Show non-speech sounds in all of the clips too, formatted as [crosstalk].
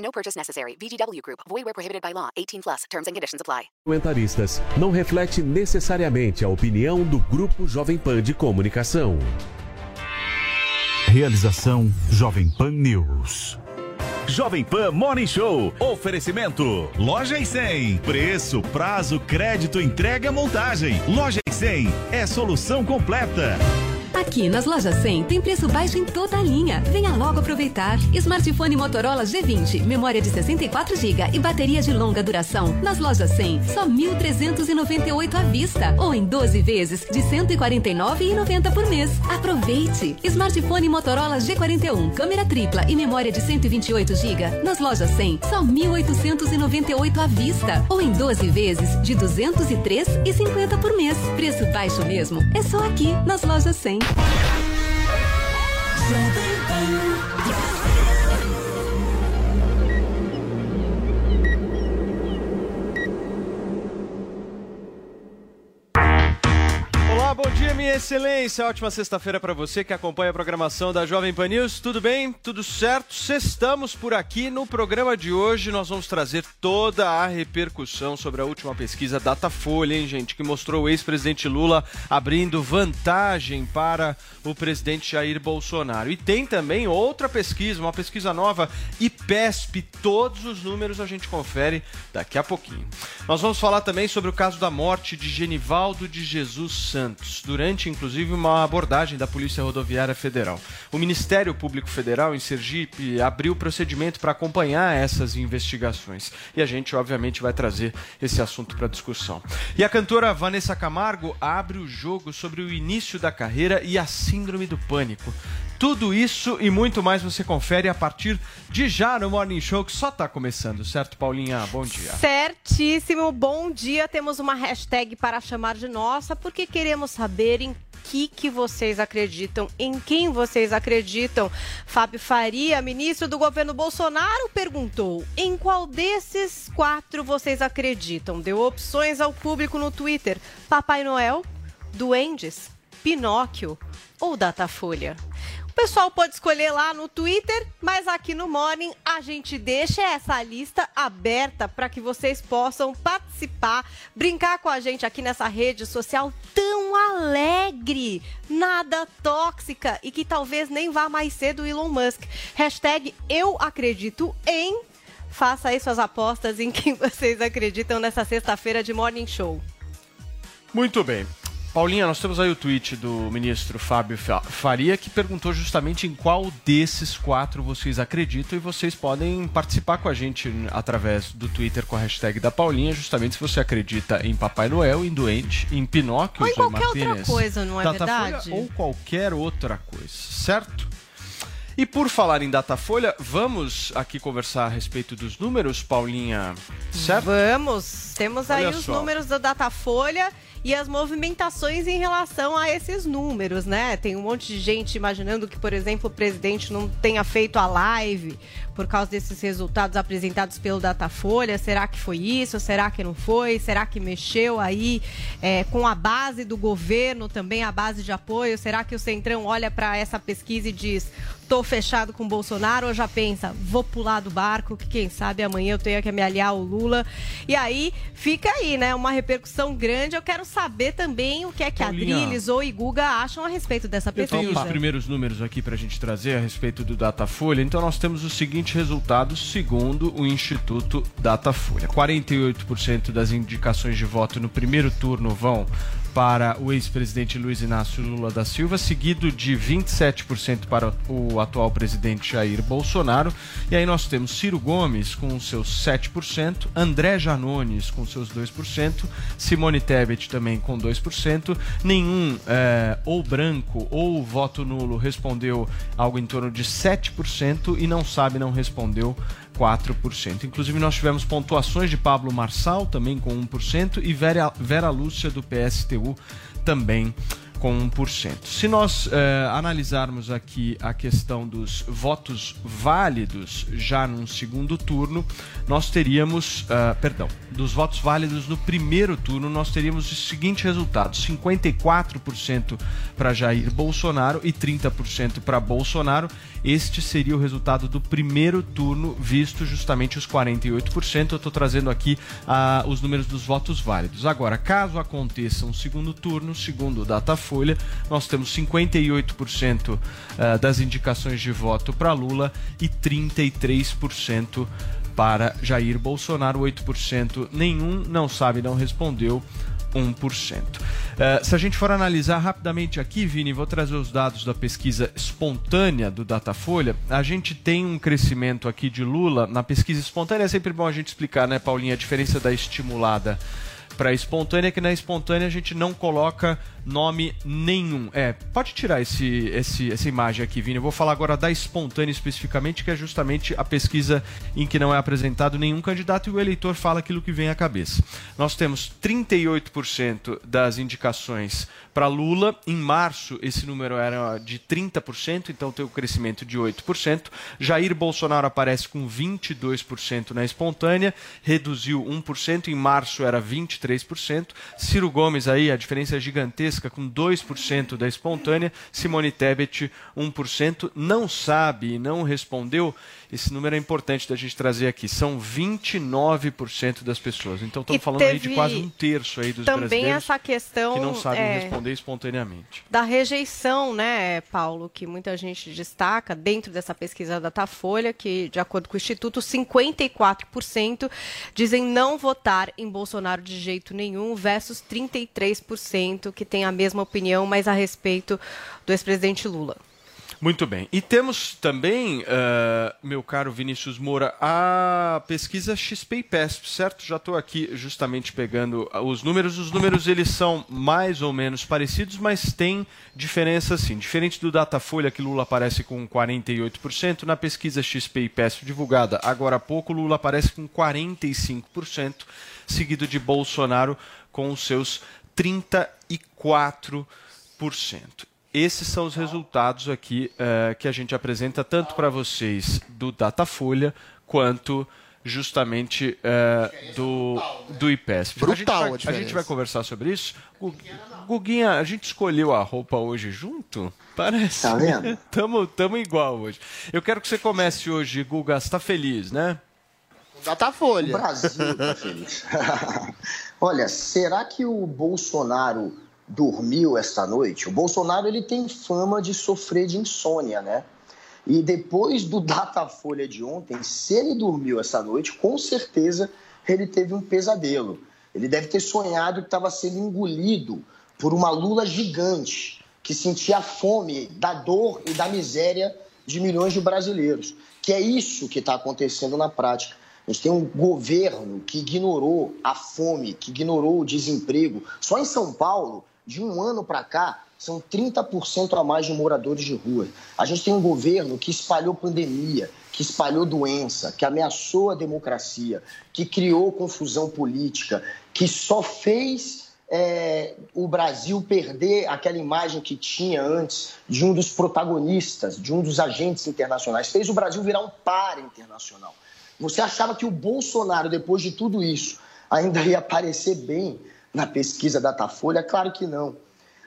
No purchase necessary. VGW Group. Void where prohibited by law. 18 plus. Terms and conditions apply. Comentaristas não reflete necessariamente a opinião do Grupo Jovem Pan de Comunicação. Realização Jovem Pan News. Jovem Pan Morning Show. Oferecimento. Loja e 100. Preço, prazo, crédito, entrega, montagem. Loja e 100 é solução completa. Aqui nas lojas 100 tem preço baixo em toda a linha. Venha logo aproveitar. Smartphone Motorola G20, memória de 64 GB e bateria de longa duração. Nas lojas 100, só 1.398 à vista ou em 12 vezes de 149,90 por mês. Aproveite. Smartphone Motorola G41, câmera tripla e memória de 128 GB. Nas lojas 100, só 1.898 à vista ou em 12 vezes de 203,50 por mês. Preço baixo mesmo. É só aqui nas lojas 100. Olá, minha excelência. Ótima sexta-feira para você que acompanha a programação da Jovem Pan News. Tudo bem? Tudo certo? Estamos por aqui no programa de hoje. Nós vamos trazer toda a repercussão sobre a última pesquisa Datafolha, hein, gente, que mostrou o ex-presidente Lula abrindo vantagem para o presidente Jair Bolsonaro. E tem também outra pesquisa, uma pesquisa nova, IPESP. Todos os números a gente confere daqui a pouquinho. Nós vamos falar também sobre o caso da morte de Genivaldo de Jesus Santos durante inclusive uma abordagem da Polícia Rodoviária Federal. O Ministério Público Federal em Sergipe abriu procedimento para acompanhar essas investigações e a gente obviamente vai trazer esse assunto para discussão. E a cantora Vanessa Camargo abre o jogo sobre o início da carreira e a síndrome do pânico. Tudo isso e muito mais você confere a partir de já no Morning Show, que só está começando, certo, Paulinha? Bom dia. Certíssimo, bom dia. Temos uma hashtag para chamar de nossa, porque queremos saber em que, que vocês acreditam, em quem vocês acreditam. Fábio Faria, ministro do governo Bolsonaro, perguntou: em qual desses quatro vocês acreditam? Deu opções ao público no Twitter: Papai Noel, Duendes, Pinóquio ou Datafolha? O pessoal pode escolher lá no Twitter, mas aqui no Morning a gente deixa essa lista aberta para que vocês possam participar, brincar com a gente aqui nessa rede social tão alegre, nada tóxica e que talvez nem vá mais cedo Elon Musk. Hashtag eu acredito em. Faça aí suas apostas em quem [laughs] vocês acreditam nessa sexta-feira de Morning Show. Muito bem. Paulinha, nós temos aí o tweet do ministro Fábio Faria que perguntou justamente em qual desses quatro vocês acreditam e vocês podem participar com a gente através do Twitter com a hashtag da Paulinha, justamente se você acredita em Papai Noel, em Doente, em Pinóquio, ou em qualquer Martínez, outra coisa, não é verdade? Ou qualquer outra coisa, certo? E por falar em Datafolha, vamos aqui conversar a respeito dos números, Paulinha, certo? Vamos, temos aí Olha os só. números da Datafolha e as movimentações em relação a esses números, né? Tem um monte de gente imaginando que, por exemplo, o presidente não tenha feito a live por causa desses resultados apresentados pelo Datafolha. Será que foi isso? Será que não foi? Será que mexeu aí é, com a base do governo, também a base de apoio? Será que o Centrão olha para essa pesquisa e diz: tô fechado com o Bolsonaro ou já pensa, vou pular do barco, que quem sabe amanhã eu tenha que me aliar ao Lula. E aí fica aí, né? Uma repercussão grande. Eu quero saber também o que é que Paulinha, a Drilis ou Iguga acham a respeito dessa pesquisa. Eu tenho os primeiros números aqui pra gente trazer a respeito do Datafolha. Então nós temos os seguintes resultados segundo o Instituto Datafolha. 48% das indicações de voto no primeiro turno vão para o ex-presidente Luiz Inácio Lula da Silva, seguido de 27% para o atual presidente Jair Bolsonaro. E aí nós temos Ciro Gomes com seus 7%, André Janones com seus 2%, Simone Tebet também com 2%. Nenhum é, ou branco ou voto nulo respondeu algo em torno de 7% e não sabe, não respondeu 4%. Inclusive, nós tivemos pontuações de Pablo Marçal, também com 1%, e Vera, Vera Lúcia, do PSTU, também com 1%. Se nós eh, analisarmos aqui a questão dos votos válidos já num segundo turno, nós teríamos, uh, perdão, dos votos válidos no primeiro turno, nós teríamos o seguinte resultado: 54% para Jair Bolsonaro e 30% para Bolsonaro. Este seria o resultado do primeiro turno, visto justamente os 48%. Eu estou trazendo aqui uh, os números dos votos válidos. Agora, caso aconteça um segundo turno, segundo o Datafolha, nós temos 58% uh, das indicações de voto para Lula e 33% para Jair Bolsonaro, 8% nenhum, não sabe, não respondeu. 1%. Uh, eh, se a gente for analisar rapidamente aqui, Vini, vou trazer os dados da pesquisa espontânea do Datafolha. A gente tem um crescimento aqui de Lula na pesquisa espontânea. É sempre bom a gente explicar, né, Paulinha, a diferença da estimulada para espontânea, que na espontânea a gente não coloca nome nenhum. É, pode tirar esse, esse, essa imagem aqui, Vini. Eu vou falar agora da espontânea especificamente, que é justamente a pesquisa em que não é apresentado nenhum candidato e o eleitor fala aquilo que vem à cabeça. Nós temos 38% das indicações para Lula. Em março, esse número era de 30%, então tem o um crescimento de 8%. Jair Bolsonaro aparece com 22% na espontânea, reduziu 1%. Em março era 23%. Ciro Gomes aí, a diferença é gigantesca, com 2% da espontânea. Simone Tebet, 1%. Não sabe não respondeu esse número é importante da gente trazer aqui. São 29% das pessoas. Então estamos falando aí de quase um terço aí dos também brasileiros essa questão, que não sabem é, responder espontaneamente. Da rejeição, né, Paulo, que muita gente destaca dentro dessa pesquisa da Datafolha, que de acordo com o Instituto, 54% dizem não votar em Bolsonaro de jeito nenhum, versus 33% que tem a mesma opinião, mas a respeito do ex-presidente Lula. Muito bem. E temos também, uh, meu caro Vinícius Moura, a pesquisa XP PESP, certo? Já estou aqui justamente pegando os números. Os números eles são mais ou menos parecidos, mas tem diferença sim. Diferente do Datafolha, que Lula aparece com 48%, na pesquisa XP PESP divulgada agora há pouco, Lula aparece com 45%, seguido de Bolsonaro com os seus 34%. Esses são os resultados aqui uh, que a gente apresenta tanto para vocês do Datafolha quanto justamente uh, do, do IPESP. Brutal a gente, vai, a, a gente vai conversar sobre isso. Guguinha, a gente escolheu a roupa hoje junto? Parece. Tá vendo? [laughs] tamo, tamo igual hoje. Eu quero que você comece hoje, Guga. Você está feliz, né? Datafolha. O Brasil tá feliz. [laughs] Olha, será que o Bolsonaro dormiu esta noite, o Bolsonaro ele tem fama de sofrer de insônia, né? E depois do Datafolha de ontem, se ele dormiu essa noite, com certeza ele teve um pesadelo. Ele deve ter sonhado que estava sendo engolido por uma lula gigante que sentia a fome da dor e da miséria de milhões de brasileiros. Que é isso que está acontecendo na prática. A gente tem um governo que ignorou a fome, que ignorou o desemprego. Só em São Paulo, de um ano para cá, são 30% a mais de moradores de rua. A gente tem um governo que espalhou pandemia, que espalhou doença, que ameaçou a democracia, que criou confusão política, que só fez é, o Brasil perder aquela imagem que tinha antes de um dos protagonistas, de um dos agentes internacionais, fez o Brasil virar um par internacional. Você achava que o Bolsonaro, depois de tudo isso, ainda ia aparecer bem na pesquisa Datafolha? Claro que não.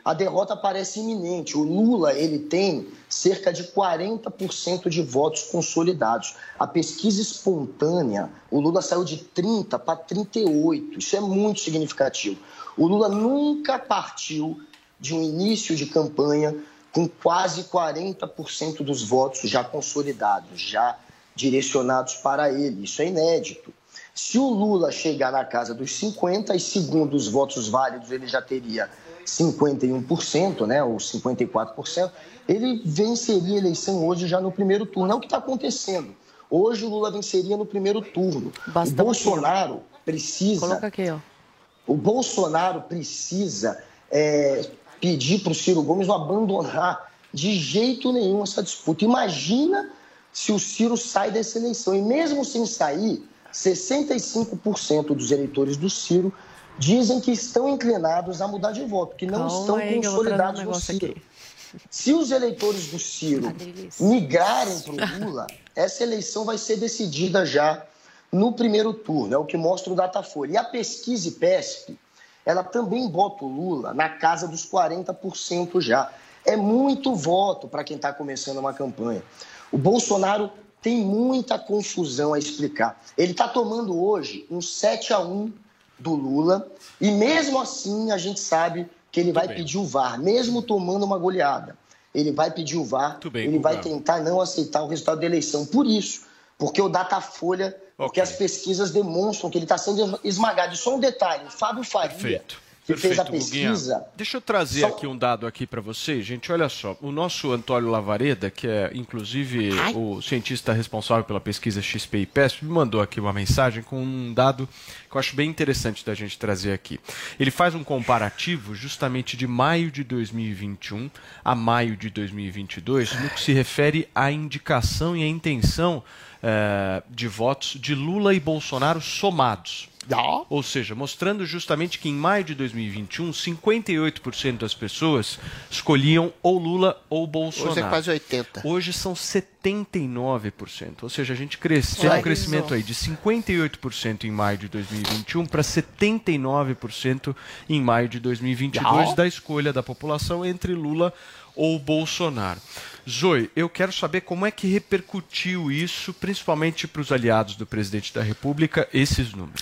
A derrota parece iminente. O Lula ele tem cerca de 40% de votos consolidados. A pesquisa espontânea, o Lula saiu de 30 para 38. Isso é muito significativo. O Lula nunca partiu de um início de campanha com quase 40% dos votos já consolidados, já direcionados para ele. Isso é inédito. Se o Lula chegar na casa dos 50 e segundo os votos válidos ele já teria 51%, né, ou 54%, ele venceria a eleição hoje já no primeiro turno. É o que está acontecendo. Hoje o Lula venceria no primeiro turno. O Bolsonaro precisa. Coloca aqui, ó. O Bolsonaro precisa é, pedir para o Ciro Gomes não abandonar de jeito nenhum essa disputa. Imagina se o Ciro sai dessa eleição. E mesmo sem sair, 65% dos eleitores do Ciro dizem que estão inclinados a mudar de voto, que não Calma estão aí, consolidados um no Ciro. aqui. Se os eleitores do Ciro migrarem para o Lula, essa eleição vai ser decidida já no primeiro turno, é o que mostra o Datafolha. E a pesquisa IPESP, ela também bota o Lula na casa dos 40% já. É muito voto para quem está começando uma campanha. O Bolsonaro tem muita confusão a explicar. Ele está tomando hoje um 7 a 1 do Lula e mesmo assim a gente sabe que ele vai pedir o VAR, mesmo tomando uma goleada. Ele vai pedir o VAR, bem, ele vai tentar não aceitar o resultado da eleição. Por isso, porque o Datafolha, porque as pesquisas demonstram que ele está sendo esmagado. E só um detalhe, o Fábio Faria, Perfeito. Que fez a Perfeito, Guguinha. pesquisa... Deixa eu trazer Só- aqui um dado aqui para vocês, gente. Olha só, o nosso Antônio Lavareda, que é inclusive o cientista responsável pela pesquisa XP e PESP, me mandou aqui uma mensagem com um dado que eu acho bem interessante da gente trazer aqui. Ele faz um comparativo justamente de maio de 2021 a maio de 2022 no que se refere à indicação e à intenção eh, de votos de Lula e Bolsonaro somados. Ou seja, mostrando justamente que em maio de 2021, 58% das pessoas escolhiam ou Lula ou Bolsonaro. Hoje é quase 80. Hoje são 79%. Ou seja, a gente cresce, tem um crescimento aí de 58% em maio de 2021 para 79% em maio de 2022 Já. da escolha da população entre Lula ou Bolsonaro. Zoe, eu quero saber como é que repercutiu isso, principalmente para os aliados do presidente da República, esses números.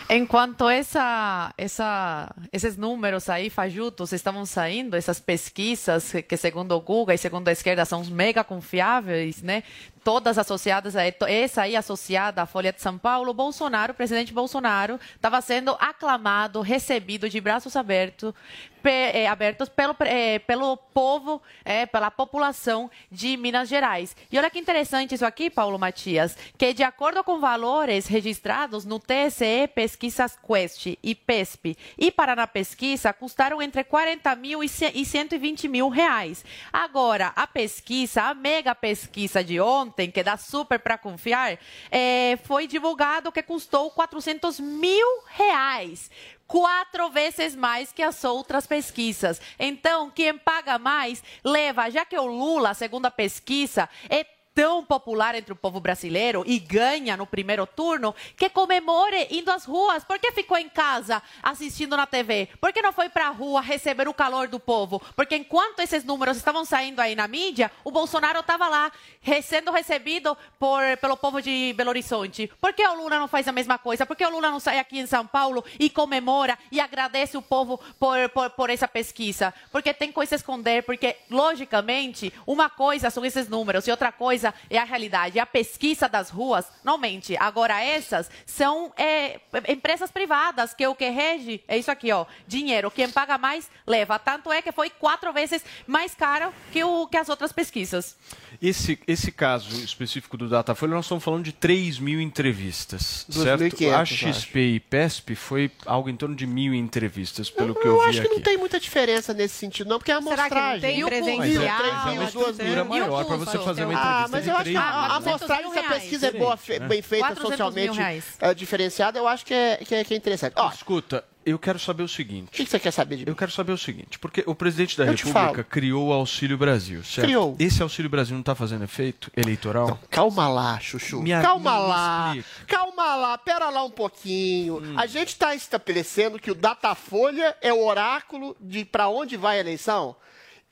Enquanto esses números aí fajutos estavam saindo, essas pesquisas que, segundo o Google e segundo a esquerda, são mega confiáveis? Todas associadas a essa aí associada à Folha de São Paulo, Bolsonaro, o presidente Bolsonaro, estava sendo aclamado, recebido de braços abertos, pe- eh, abertos pelo, eh, pelo povo, eh, pela população de Minas Gerais. E olha que interessante isso aqui, Paulo Matias, que de acordo com valores registrados no TSE Pesquisas Quest e PESP e Paraná Pesquisa, custaram entre 40 mil e ce- e 120 mil reais. Agora, a pesquisa, a mega pesquisa de ontem, que dá super para confiar, eh, foi divulgado que custou 400 mil reais quatro vezes mais que as outras pesquisas. Então, quem paga mais leva, já que o Lula, segundo a pesquisa, é tão popular entre o povo brasileiro e ganha no primeiro turno, que comemore indo às ruas. Por que ficou em casa assistindo na TV? Por que não foi para a rua receber o calor do povo? Porque enquanto esses números estavam saindo aí na mídia, o Bolsonaro estava lá sendo recebido por, pelo povo de Belo Horizonte. Por que o Lula não faz a mesma coisa? Por que o Lula não sai aqui em São Paulo e comemora e agradece o povo por, por, por essa pesquisa? Porque tem coisa a esconder, porque, logicamente, uma coisa são esses números e outra coisa é a realidade. A pesquisa das ruas não mente. Agora, essas são é, empresas privadas, que o que rege é isso aqui, ó. Dinheiro. Quem paga mais, leva. Tanto é que foi quatro vezes mais caro que, o, que as outras pesquisas. Esse, esse caso específico do Datafolha, nós estamos falando de 3 mil entrevistas, 2.500, certo? A acho. XP e PESP foi algo em torno de mil entrevistas, pelo que eu, Eu vi acho que aqui. não tem muita diferença nesse sentido, não, porque é a Será que não amostragem. tem E o presencial? Mas é- mas é uma estrutura maior para você fazer uma Ah, entrevista mas eu acho que a, amostragem, se a pesquisa é boa, fe- bem feita, 400 mil socialmente eh, diferenciada, eu acho que é, que é, que é interessante. Ó, o Escuta, eu quero saber o seguinte. que, que você quer saber de mim? Eu quero saber o seguinte, porque o presidente da Eu República criou o Auxílio Brasil, certo? Criou. Esse Auxílio Brasil não está fazendo efeito eleitoral? Calma lá, Chuchu. Me- Calma me lá. explica. Calma lá, pera lá um pouquinho. Hum. A gente está estabelecendo que o Datafolha é o oráculo de para onde vai a eleição.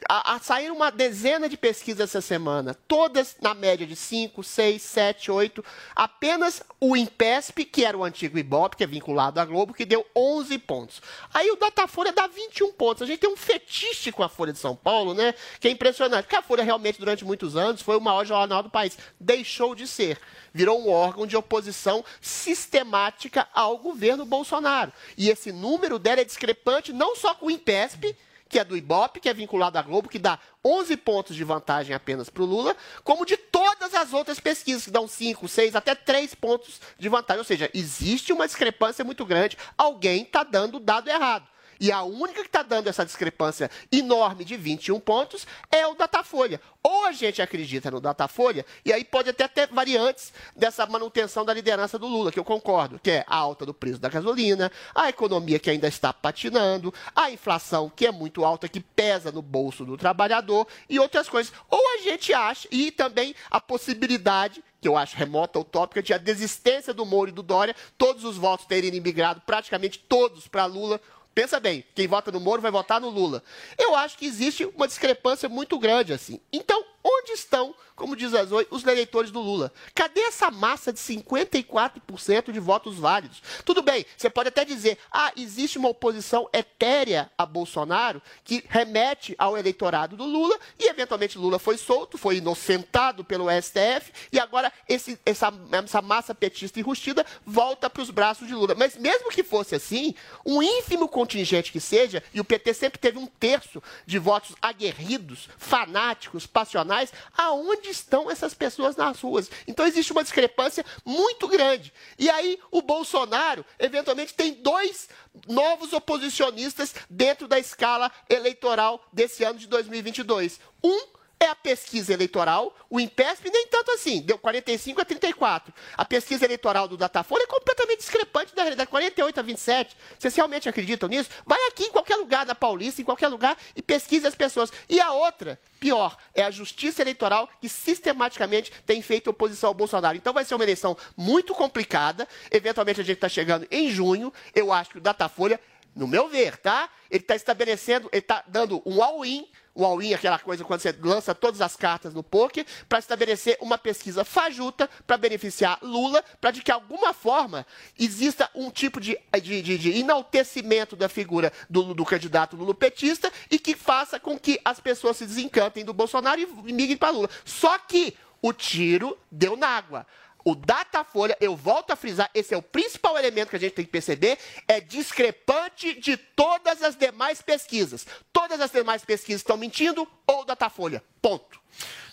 A, a sair uma dezena de pesquisas essa semana, todas na média de 5, 6, 7, 8. Apenas o Impesp, que era o antigo Ibope, que é vinculado à Globo, que deu 11 pontos. Aí o Datafolha dá 21 pontos. A gente tem um fetiche com a Folha de São Paulo, né? Que é impressionante. Porque a Folha realmente, durante muitos anos, foi o maior jornal do país. Deixou de ser. Virou um órgão de oposição sistemática ao governo Bolsonaro. E esse número dela é discrepante não só com o Impesp, que é do Ibope, que é vinculado à Globo, que dá 11 pontos de vantagem apenas para o Lula, como de todas as outras pesquisas, que dão 5, 6, até 3 pontos de vantagem. Ou seja, existe uma discrepância muito grande, alguém está dando o dado errado. E a única que está dando essa discrepância enorme de 21 pontos é o Datafolha. Ou a gente acredita no Datafolha, e aí pode até ter variantes dessa manutenção da liderança do Lula, que eu concordo, que é a alta do preço da gasolina, a economia que ainda está patinando, a inflação que é muito alta, que pesa no bolso do trabalhador e outras coisas. Ou a gente acha, e também a possibilidade que eu acho remota, utópica, de a desistência do Moro e do Dória, todos os votos terem imigrado, praticamente todos para Lula. Pensa bem, quem vota no Moro vai votar no Lula. Eu acho que existe uma discrepância muito grande assim. Então, onde estão, como diz a Zoe, os eleitores do Lula? Cadê essa massa de 54% de votos válidos? Tudo bem, você pode até dizer, ah, existe uma oposição etérea a Bolsonaro que remete ao eleitorado do Lula e, eventualmente, Lula foi solto, foi inocentado pelo STF e agora esse, essa, essa massa petista enrustida volta para os braços de Lula. Mas mesmo que fosse assim, um ínfimo contingente que seja, e o PT sempre teve um terço de votos aguerridos, fanáticos, passionais, aonde estão essas pessoas nas ruas? Então existe uma discrepância muito grande. E aí o Bolsonaro, eventualmente, tem dois novos oposicionistas dentro da escala eleitoral desse ano de 2022. Um é a pesquisa eleitoral, o INPESP nem tanto assim, deu 45 a 34. A pesquisa eleitoral do Datafolha é completamente discrepante da realidade, 48 a 27. Vocês realmente acreditam nisso? Vai aqui em qualquer lugar da Paulista, em qualquer lugar, e pesquise as pessoas. E a outra, pior, é a justiça eleitoral que sistematicamente tem feito oposição ao Bolsonaro. Então vai ser uma eleição muito complicada. Eventualmente a gente está chegando em junho. Eu acho que o Datafolha, no meu ver, tá? Ele está estabelecendo, ele está dando um all-in o all-in, aquela coisa quando você lança todas as cartas no poker, para estabelecer uma pesquisa fajuta para beneficiar Lula, para de que alguma forma exista um tipo de, de, de, de enaltecimento da figura do, do candidato lulopetista e que faça com que as pessoas se desencantem do Bolsonaro e migrem para Lula. Só que o tiro deu na água. O Datafolha, eu volto a frisar, esse é o principal elemento que a gente tem que perceber, é discrepante de todas as demais pesquisas. Todas as demais pesquisas estão mentindo ou o Datafolha. Ponto.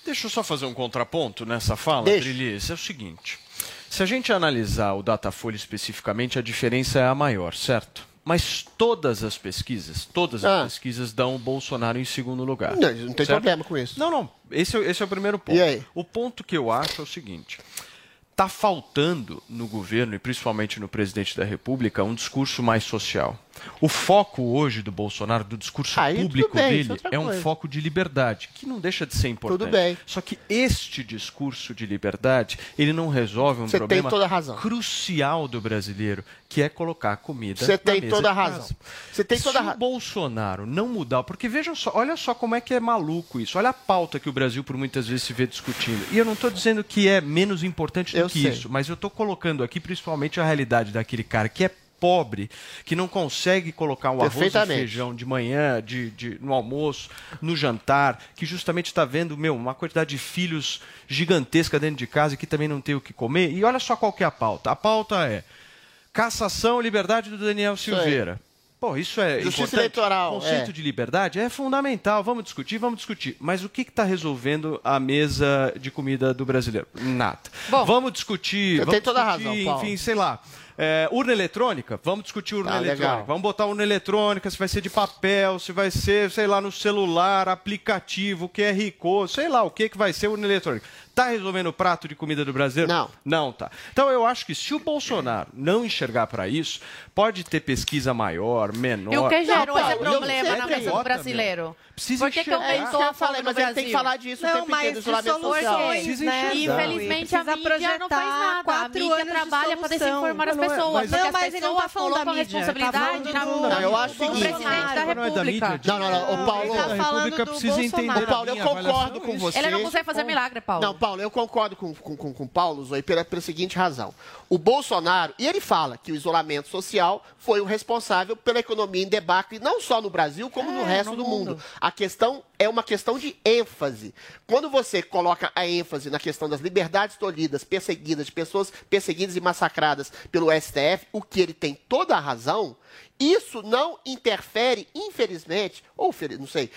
Deixa eu só fazer um contraponto nessa fala. Brilis. É o seguinte: se a gente analisar o Datafolha especificamente, a diferença é a maior, certo? Mas todas as pesquisas, todas as Ah. pesquisas dão o Bolsonaro em segundo lugar. Não, não tem certo? problema com isso. Não, não. Esse, é- esse é o primeiro ponto. E aí? O ponto que eu acho é o seguinte: está faltando no governo e principalmente no presidente da República um discurso mais social. O foco hoje do Bolsonaro, do discurso Aí, público bem, é dele, é um foco de liberdade, que não deixa de ser importante. Tudo bem. Só que este discurso de liberdade, ele não resolve um Você problema toda a razão. crucial do brasileiro, que é colocar comida Você tem mesa toda a razão. Você tem toda a Se ra- o Bolsonaro não mudar, porque vejam só, olha só como é que é maluco isso. Olha a pauta que o Brasil por muitas vezes se vê discutindo. E eu não estou dizendo que é menos importante do Eu que sei. isso, mas eu estou colocando aqui principalmente a realidade daquele cara que é pobre, que não consegue colocar um arroz e feijão de manhã, de, de- no almoço, no jantar, que justamente está vendo, meu, uma quantidade de filhos gigantesca dentro de casa e que também não tem o que comer. E olha só qual que é a pauta. A pauta é cassação e liberdade do Daniel. Silveira. Pô, isso é Justiça importante. eleitoral, Conceito é. de liberdade é fundamental. Vamos discutir, vamos discutir. Mas o que está resolvendo a mesa de comida do brasileiro? Nada. Bom, vamos discutir. Você vamos tem toda a razão, Paulo. Enfim, sei lá. É, urna eletrônica? Vamos discutir urna Tá, eletrônica. legal. Vamos botar urna eletrônica, se vai ser de papel, se vai ser, sei lá, no celular, aplicativo, QR Code, sei lá o que, que vai ser urna eletrônica. Tá resolvendo o prato de comida do brasileiro? Não. Não tá. Então eu acho que se o Bolsonaro não enxergar para isso, pode ter pesquisa maior, menor. E o que gerou Paulo, esse problema na mesa do brasileiro? Precisa Por que. É aumentou a eu falei, fome mas ele tem que falar disso o Não, tempo inteiro isolamento social. né? Infelizmente a mídia não faz projetar nada. A quatro mídia anos de trabalha para desinformar as é- pessoas. Não, as mas ele não pessoas tá falando da a mídia, responsabilidade na falando mão do- Não, eu acho o do seguinte. presidente da Não é República. mídia, Não, não, não. O Paulo, Ele tá da falando República do precisa entender Ô, Paulo, eu concordo com você. Ele não consegue fazer milagre, Paulo. Não, Paulo, eu concordo com, com, com, com o Paulo, Zoe, pela, pela seguinte razão. O Bolsonaro, e ele fala que o isolamento social foi o responsável pela economia em debacle, não só no Brasil, como no resto do mundo. A questão é uma questão de ênfase. Quando você coloca a ênfase na questão das liberdades tolhidas, perseguidas, de pessoas perseguidas e massacradas pelo STF, o que ele tem toda a razão, isso não interfere, infelizmente, ou não sei,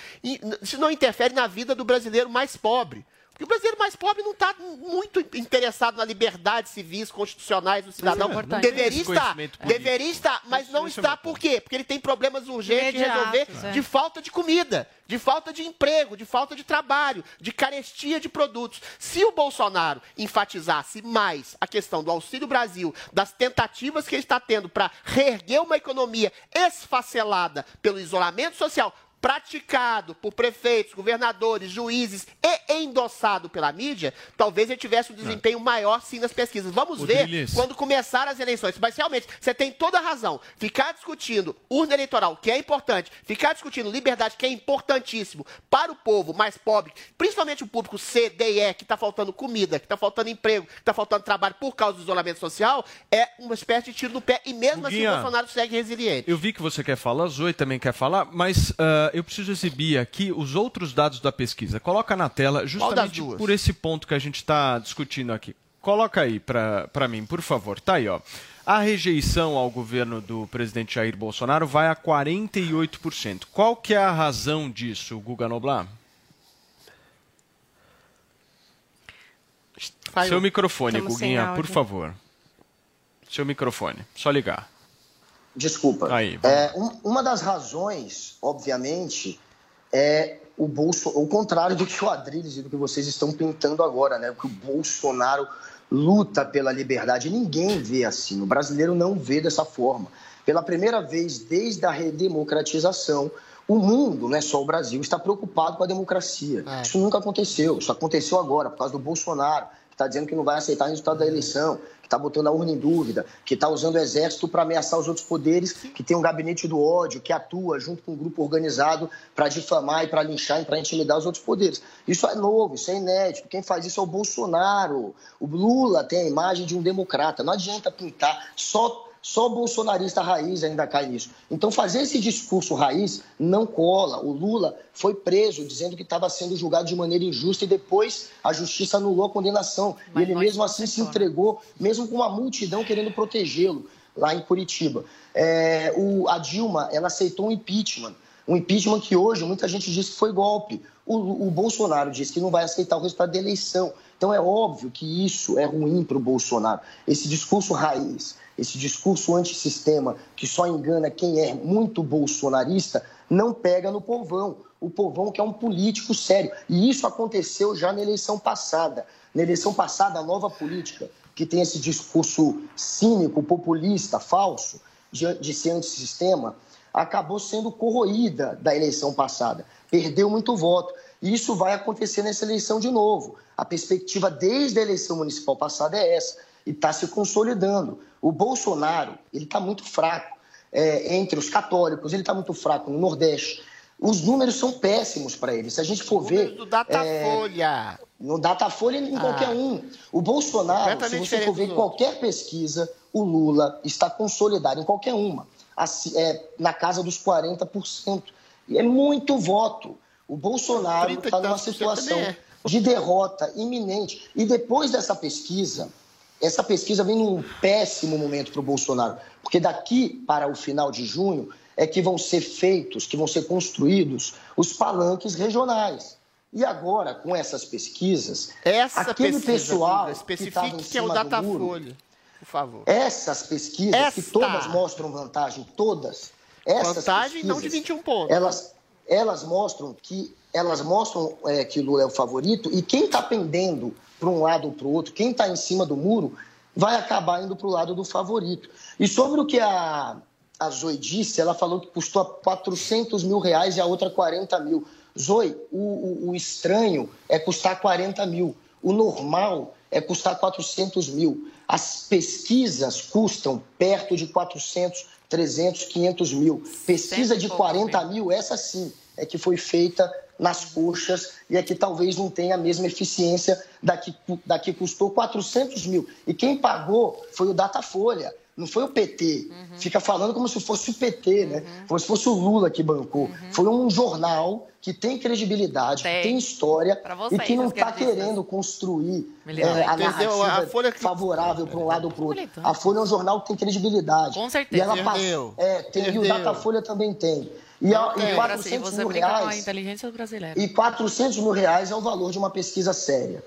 isso não interfere na vida do brasileiro mais pobre. E o brasileiro mais pobre não está muito interessado na liberdade civis constitucionais do cidadão. É deveria estar, deveria estar, mas não está por quê? Porque ele tem problemas urgentes de resolver é. de falta de comida, de falta de emprego, de falta de trabalho, de carestia de produtos. Se o Bolsonaro enfatizasse mais a questão do Auxílio Brasil, das tentativas que ele está tendo para reerguer uma economia esfacelada pelo isolamento social, praticado por prefeitos, governadores, juízes e endossado pela mídia, talvez ele tivesse um desempenho maior sim nas pesquisas. Vamos ver Rodrigues. quando começar as eleições. Mas realmente, você tem toda a razão. Ficar discutindo urna eleitoral, que é importante, ficar discutindo liberdade, que é importantíssimo para o povo mais pobre, principalmente o público C, D e E, que está faltando comida, que está faltando emprego, que está faltando trabalho por causa do isolamento social, é uma espécie de tiro no pé. E mesmo assim Guguinha, o Bolsonaro segue resiliente. Eu vi que você quer falar, a Zoe também quer falar, mas ah, eu preciso exibir aqui os outros dados da pesquisa. Coloca na tela, justamente por esse ponto que a gente está discutindo aqui. Coloca aí para mim, por favor. Tá aí, ó. A rejeição ao governo do presidente Jair Bolsonaro vai a 48%. Qual que é a razão disso, Guga Noblar? Seu microfone, Estamos Guguinha, por favor. Seu microfone, só ligar. Desculpa. Aí. É, um- uma das razões, obviamente, é o bolso, o contrário do que o Adriles e do que vocês estão pintando agora, né? Que o Bolsonaro luta pela liberdade. Ninguém vê assim. O brasileiro não vê dessa forma. Pela primeira vez desde a redemocratização, o mundo, não é só o Brasil, está preocupado com a democracia. É. Isso nunca aconteceu. Isso aconteceu agora, por causa do Bolsonaro, está dizendo que não vai aceitar o resultado da eleição, que está botando a urna em dúvida, que está usando o exército para ameaçar os outros poderes, que tem um gabinete do ódio, que atua junto com um grupo organizado para difamar e para linchar e para intimidar os outros poderes. Isso é novo, isso é inédito. Quem faz isso é o Bolsonaro. O Lula tem a imagem de um democrata. Não adianta pintar só só bolsonarista raiz ainda cai nisso. Então, fazer esse discurso raiz não cola. O Lula foi preso dizendo que estava sendo julgado de maneira injusta e depois a justiça anulou a condenação. Mas e ele mesmo assim se entregou, mesmo com uma multidão querendo protegê-lo lá em Curitiba. É, o- a Dilma, ela aceitou um impeachment. Um impeachment que hoje muita gente diz que foi golpe. O, o Bolsonaro disse que não vai aceitar o resultado da eleição. Então é óbvio que isso é ruim para o Bolsonaro. Esse discurso raiz, esse discurso antissistema que só engana quem é muito bolsonarista, não pega no povão. O povão que é um político sério. E isso aconteceu já na eleição passada. Na eleição passada, a nova política, que tem esse discurso cínico, populista, falso, de, de ser antissistema, acabou sendo corroída da eleição passada. Perdeu muito voto. E isso vai acontecer nessa eleição de novo. A perspectiva desde a eleição municipal passada é essa. E está se consolidando. O Bolsonaro, ele está muito fraco é, entre os católicos, ele está muito fraco no Nordeste. Os números são péssimos para ele. Se a gente for ver... do Datafolha. No Datafolha em Ah. qualquer um. O Bolsonaro, se você for ver em qualquer pesquisa, o Lula está consolidado em qualquer uma, assim, é, na casa dos 40%. E é muito voto. O Bolsonaro 30 está numa situação é. de derrota iminente. E depois dessa pesquisa, essa pesquisa vem num péssimo momento para o Bolsonaro, porque daqui para o final de junho é que vão ser feitos, que vão ser construídos os palanques regionais. E agora, com essas pesquisas, Essa aquele pesquisa, pessoal Guga, que especifique que é o Datafolha, por favor. essas pesquisas, que Esta. todas mostram vantagem, todas, essas Vantagem não de pesquisas, 21 pontos. Elas, elas mostram que elas mostram é, que Lula é o favorito e quem está pendendo para um lado ou para o outro, quem está em cima do muro, vai acabar indo para o lado do favorito. E sobre o que a, a Zoe disse, ela falou que custou 400 mil reais e a outra 40 mil. Zoe, o, o- o estranho é custar 40 mil. O normal é custar 400 mil. As pesquisas custam perto de 400, 300, 500 mil. Pesquisa de pouco 40 mil, essa sim, é que foi feita nas coxas e é que talvez não tenha a mesma eficiência da que, da que custou 400 mil. E quem pagou foi o Datafolha, não foi o PT. Fica falando como se fosse o PT, né? Como se fosse o Lula que bancou. Foi um jornal que tem credibilidade, que Tem. tem história Pra e que não está querendo construir é, a Entendeu? narrativa A Folha que- favorável para um lado ou para o outro. A Folha é um jornal que tem credibilidade. Com certeza. E ela passa- é, tem, e o. Datafolha também tem. E, a, e 400 você mil reais. inteligência brasileira. E 400 mil reais é o valor de uma pesquisa séria.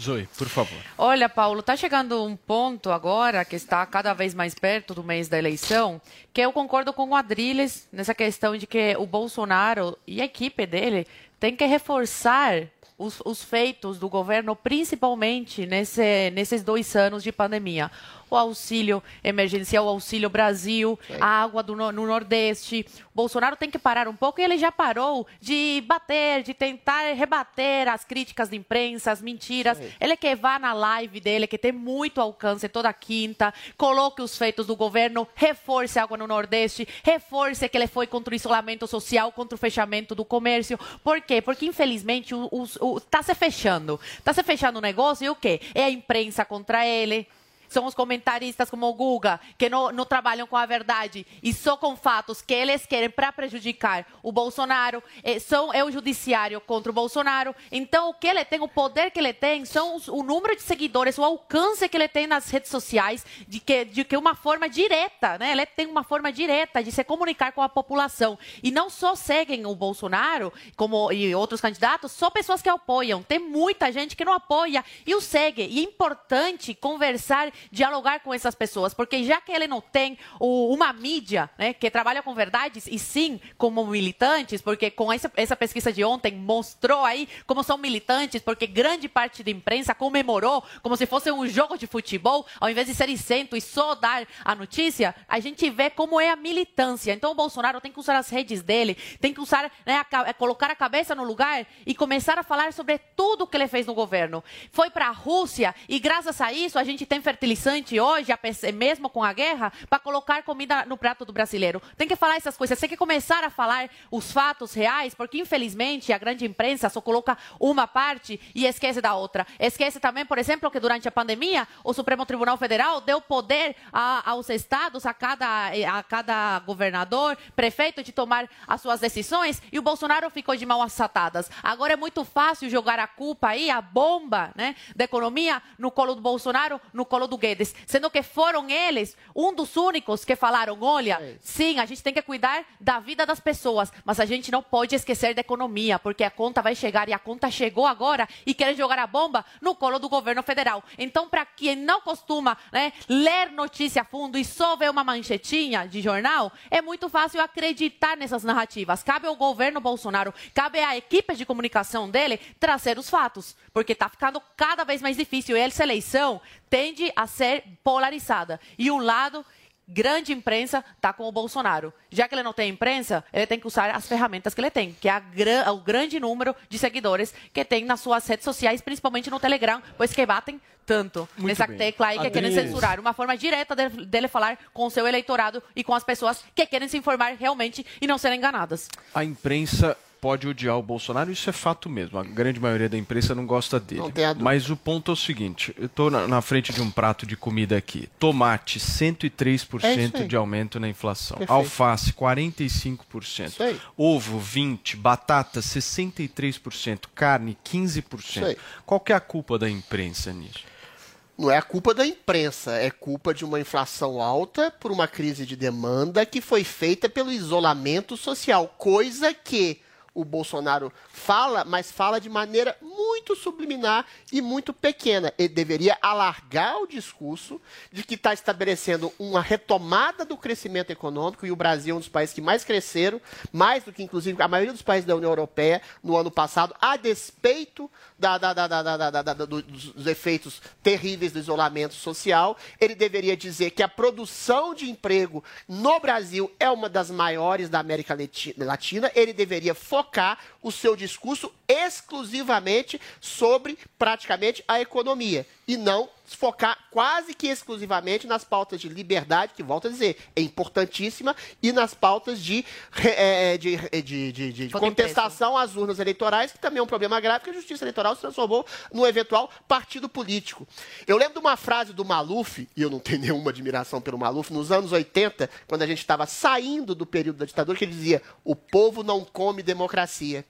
Zoe, por favor. Olha, Paulo, está chegando um ponto agora que está cada vez mais perto do mês da eleição, que eu concordo com o Adriles nessa questão de que o Bolsonaro e a equipe dele tem que reforçar os, os feitos do governo, principalmente nesse, nesses dois anos de pandemia. O auxílio emergencial, o auxílio Brasil, a água do, no, no Nordeste. O Bolsonaro tem que parar um pouco e ele já parou de bater, de tentar rebater as críticas de imprensa, as mentiras. Ele quer vá na live dele, que tem muito alcance toda quinta, coloque os feitos do governo, reforce a água no Nordeste, reforce que ele foi contra o isolamento social, contra o fechamento do comércio. Por quê? Porque, infelizmente, o, o, o, tá se fechando. Tá se fechando o negócio e o quê? É a imprensa contra ele. São os comentaristas como o Guga, que não, não trabalham com a verdade e só com fatos que eles querem para prejudicar o Bolsonaro. É, são, é o judiciário contra o Bolsonaro. Então, o que ele tem, o poder que ele tem, são os, o número de seguidores, o alcance que ele tem nas redes sociais, de que, de que uma forma direta, né? Ele tem uma forma direta de se comunicar com a população. E não só seguem o Bolsonaro como, e outros candidatos, só pessoas que apoiam. Tem muita gente que não apoia e o segue. E é importante conversar dialogar com essas pessoas, porque já que ele não tem o, uma mídia né, que trabalha com verdades, e sim como militantes, porque com essa, essa pesquisa de ontem mostrou aí como são militantes, porque grande parte da imprensa comemorou como se fosse um jogo de futebol, ao invés de ser isento e só dar a notícia, a gente vê como é a militância. Então o Bolsonaro tem que usar as redes dele, tem que usar, né, a, colocar a cabeça no lugar e começar a falar sobre tudo que ele fez no governo. Foi para a Rússia e graças a isso a gente tem hoje, mesmo com a guerra, para colocar comida no prato do brasileiro. Tem que falar essas coisas, tem que começar a falar os fatos reais, porque infelizmente a grande imprensa só coloca uma parte e esquece da outra. Esquece também, por exemplo, que durante a pandemia o Supremo Tribunal Federal deu poder a, aos estados, a cada, a cada governador, prefeito, de tomar as suas decisões e o Bolsonaro ficou de mãos atadas. Agora é muito fácil jogar a culpa aí, a bomba né, da economia, no colo do Bolsonaro, no colo do Guedes, sendo que foram eles um dos únicos que falaram: olha, sim, a gente tem que cuidar da vida das pessoas, mas a gente não pode esquecer da economia, porque a conta vai chegar e a conta chegou agora e querem jogar a bomba no colo do governo federal. Então, para quem não costuma né, ler notícia a fundo e só ver uma manchetinha de jornal, é muito fácil acreditar nessas narrativas. Cabe ao governo Bolsonaro, cabe à equipe de comunicação dele trazer os fatos, porque está ficando cada vez mais difícil. E essa eleição tende a ser polarizada. E um lado grande imprensa está com o Bolsonaro. Já que ele não tem imprensa, ele tem que usar as ferramentas que ele tem, que é o grande número de seguidores que tem nas suas redes sociais, principalmente no Telegram, pois que batem tanto Muito nessa bem. tecla aí que Adriles. querem censurar. Uma forma direta dele, dele falar com o seu eleitorado e com as pessoas que querem se informar realmente e não serem enganadas. A imprensa pode odiar o Bolsonaro, isso é fato mesmo. A grande maioria da imprensa não gosta dele. Não tem a dúvida. Mas o ponto é o seguinte: eu estou na, na frente de um prato de comida aqui. Tomate, 103% É de aumento na inflação. Perfeito. Alface, 45%. Isso aí. Ovo, 20%. Batata, 63%. Carne, 15%. Isso aí. Qual que é a culpa da imprensa nisso? Não é a culpa da imprensa, é culpa de uma inflação alta por uma crise de demanda que foi feita pelo isolamento social, coisa que o Bolsonaro fala, mas fala de maneira muito subliminar e muito pequena. Ele deveria alargar o discurso de que está estabelecendo uma retomada do crescimento econômico, e o Brasil é um dos países que mais cresceram, mais do que, inclusive, a maioria dos países da União Europeia no ano passado, a despeito da, da, da, dos efeitos terríveis do isolamento social. Ele deveria dizer que a produção de emprego no Brasil é uma das maiores da América Latina. Ele deveria focar o seu discurso exclusivamente sobre praticamente a economia e não focar quase que exclusivamente nas pautas de liberdade, que volto a dizer, é importantíssima, e nas pautas de, re- eh, de, de, de- de Voto contestação às urnas eleitorais, que também é um problema grave, porque a justiça eleitoral se transformou num eventual partido político. Eu lembro de uma frase do Maluf, e eu não tenho [laughs] nenhuma admiração pelo Maluf, nos anos 80, quando a gente estava saindo do período da ditadura, que ele dizia: o povo não come democracia.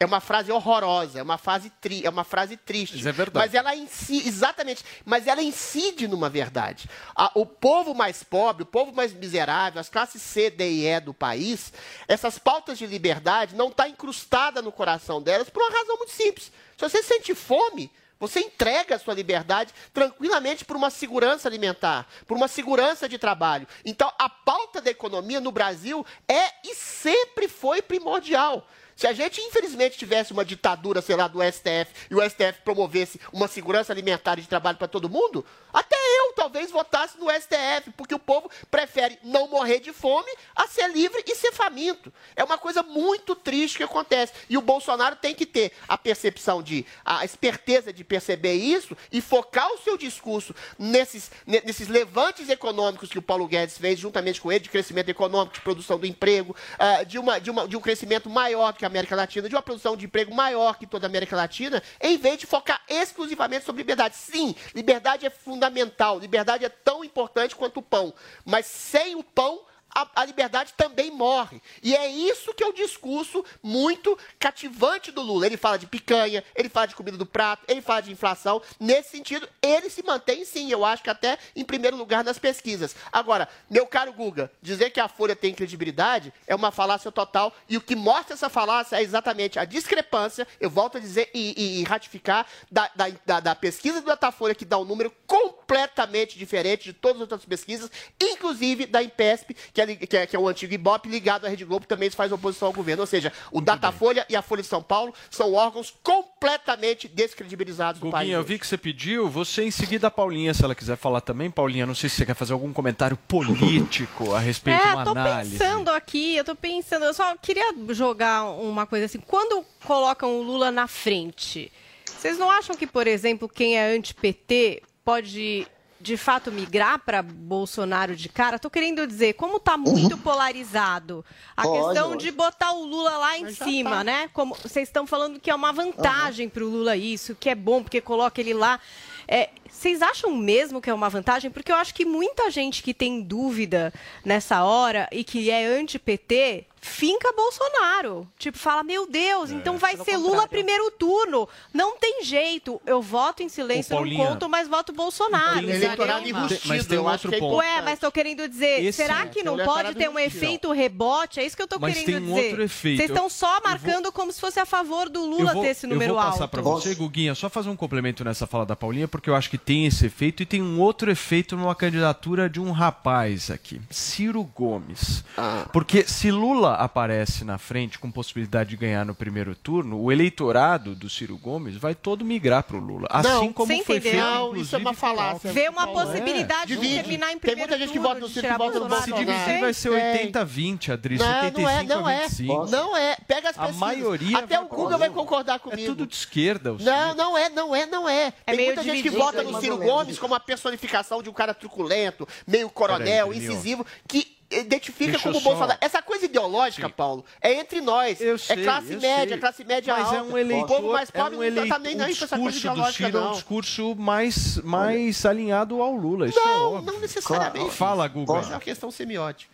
É uma frase horrorosa, é uma frase, tri, é uma frase triste. Mas é verdade. Mas ela incide, exatamente, mas ela incide numa verdade. A- o povo mais pobre, o povo mais miserável, as classes C, D e E do país, essas pautas de liberdade não estão incrustadas no coração delas por uma razão muito simples. Se você sente fome, você entrega a sua liberdade tranquilamente por uma segurança alimentar, por uma segurança de trabalho. Então, a pauta da economia no Brasil é e sempre foi primordial. Se a gente, infelizmente, tivesse uma ditadura, sei lá, do STF, e o STF promovesse uma segurança alimentar e de trabalho para todo mundo, até eu talvez votasse no STF, porque o povo prefere não morrer de fome a ser livre e ser faminto. É uma coisa muito triste que acontece. E o Bolsonaro tem que ter a percepção de, a esperteza de perceber isso e focar o seu discurso nesses, ne- nesses levantes econômicos que o Paulo Guedes fez, juntamente com ele, de crescimento econômico, de produção do emprego, ah, de, uma, de, uma, de um crescimento maior que a América Latina, de uma produção de emprego maior que toda a América Latina, em vez de focar exclusivamente sobre liberdade. Sim, liberdade é fundamental, liberdade é tão importante quanto o pão, mas sem o pão, a, a liberdade também morre. E é isso que é o discurso muito cativante do Lula. Ele fala de picanha, ele fala de comida do prato, ele fala de inflação. Nesse sentido, ele se mantém sim, eu acho que até em primeiro lugar nas pesquisas. Agora, meu caro Guga, dizer que a Folha tem credibilidade é uma falácia total. E o que mostra essa falácia é exatamente a discrepância, eu volto a dizer e, e- ratificar, da, da, da- da pesquisa do Datafolha, que dá um número completamente diferente de todas as outras pesquisas, inclusive da Impesp, que é, que é- que é o antigo Ibope, ligado à Rede Globo, também faz oposição ao governo. Ou seja, o Datafolha e a Folha de São Paulo são órgãos completamente descredibilizados do país. Guguinha, eu vi que você pediu, você em seguida a Paulinha, se ela quiser falar também. Paulinha, não sei se você quer fazer algum comentário político a respeito de É, uma tô análise. pensando aqui, eu tô pensando, eu só queria jogar uma coisa assim. Quando colocam o Lula na frente, vocês não acham que, por exemplo, quem é anti-PT pode de fato migrar para Bolsonaro de cara? Tô querendo dizer, como tá muito polarizado a Pode, questão pode. de botar o Lula lá em cima, tá. né? Como vocês estão falando que é uma vantagem para o Lula isso, que é bom porque coloca ele lá. É, vocês acham mesmo que é uma vantagem? Porque eu acho que muita gente que tem dúvida nessa hora e que é anti-PT finca Bolsonaro. Tipo, fala, meu Deus, então vai ser Lula primeiro turno. Não tem jeito. Eu voto em silêncio, não conto, mas voto Bolsonaro. tem eleitorado enrustido, é mas tem um outro ponto. Ué, mas tô querendo dizer, Esse- será que não pode ter um efeito rebote? É isso que eu tô Mas querendo tem um dizer. outro efeito. Vocês estão só Eu vou- marcando como se fosse a favor do Lula vou, ter esse número eu vou alto. passar para você, Guguinha, só fazer um complemento nessa fala da Paulinha, porque eu acho que tem esse efeito e tem um outro efeito numa candidatura de um rapaz aqui, Ciro Gomes. Porque se Lula aparece na frente com possibilidade de ganhar no primeiro turno, o eleitorado do Ciro Gomes vai todo migrar para o Lula. Assim Não, como você foi entendeu? feito, Não, isso é uma falácia. Vê uma é. possibilidade de Divide. terminar em Tem primeiro muita gente que turno, vota no de Ciro tirar que vota no Bolsonaro. Se dividir Tem, vai ser tem. 80-20, Adri, Não, 75 não é, não a é. 25. Não é. Pega as A pesquisas. maioria Até vai o Guga vai concordar comigo. É tudo de esquerda. o Não, Ciro. não é, não é, não é. Tem meio muita gente que dividido, vota é mais Ciro. Gomes como a personificação de um cara truculento, meio coronel, incisivo, que identifica Deixa como só- Bolsonaro. Essa coisa ideológica, Sim. Paulo, é entre nós. Eu é sei, classe eu média, sei. classe média Mas alta. é um eleitor, o povo mais é pobre um não eleitor, tá nem o aí pra essa coisa discurso do ideológica, Ciro é um não. discurso mais, mais alinhado ao Lula, isso é Não, óbvio. não necessariamente. Fala, Guga. Isso é uma questão semiótica.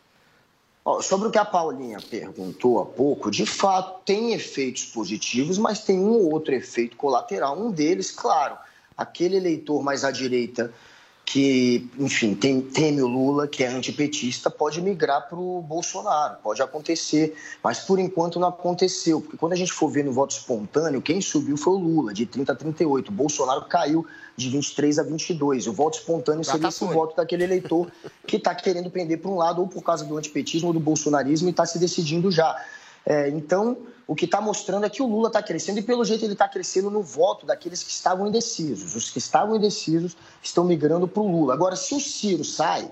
Sobre o que a Paulinha perguntou há pouco, de fato tem efeitos positivos, mas tem um ou outro efeito colateral. Um deles, claro, aquele eleitor mais à direita que, enfim, tem, teme o Lula, que é antipetista, pode migrar para o Bolsonaro, pode acontecer, mas por enquanto não aconteceu, porque quando a gente for ver no voto espontâneo, quem subiu foi o Lula, de 30 a 38, o Bolsonaro caiu de 23 a 22, o voto espontâneo seria esse foi. voto daquele eleitor que está querendo pender para um lado, ou por causa do antipetismo ou do bolsonarismo, e está se decidindo já. É, então, o que está mostrando é que o Lula está crescendo, e pelo jeito ele está crescendo no voto daqueles que estavam indecisos. Os que estavam indecisos estão migrando para o Lula. Agora, se o Ciro sai,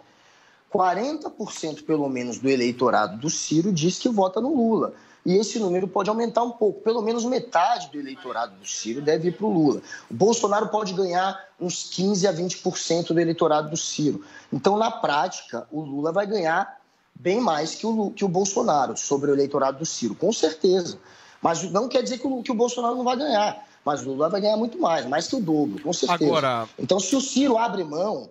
40% pelo menos do eleitorado do Ciro diz que vota no Lula. E esse número pode aumentar um pouco. Pelo menos metade do eleitorado do Ciro deve ir para o Lula. O Bolsonaro pode ganhar uns 15% a 20% do eleitorado do Ciro. Então, na prática, o Lula vai ganhar bem mais que o, que o Bolsonaro sobre o eleitorado do Ciro, com certeza. Mas não quer dizer que o, que o Bolsonaro não vai ganhar. Mas o Lula vai ganhar muito mais, mais que o dobro, com certeza. Agora- Então, se o Ciro abre mão,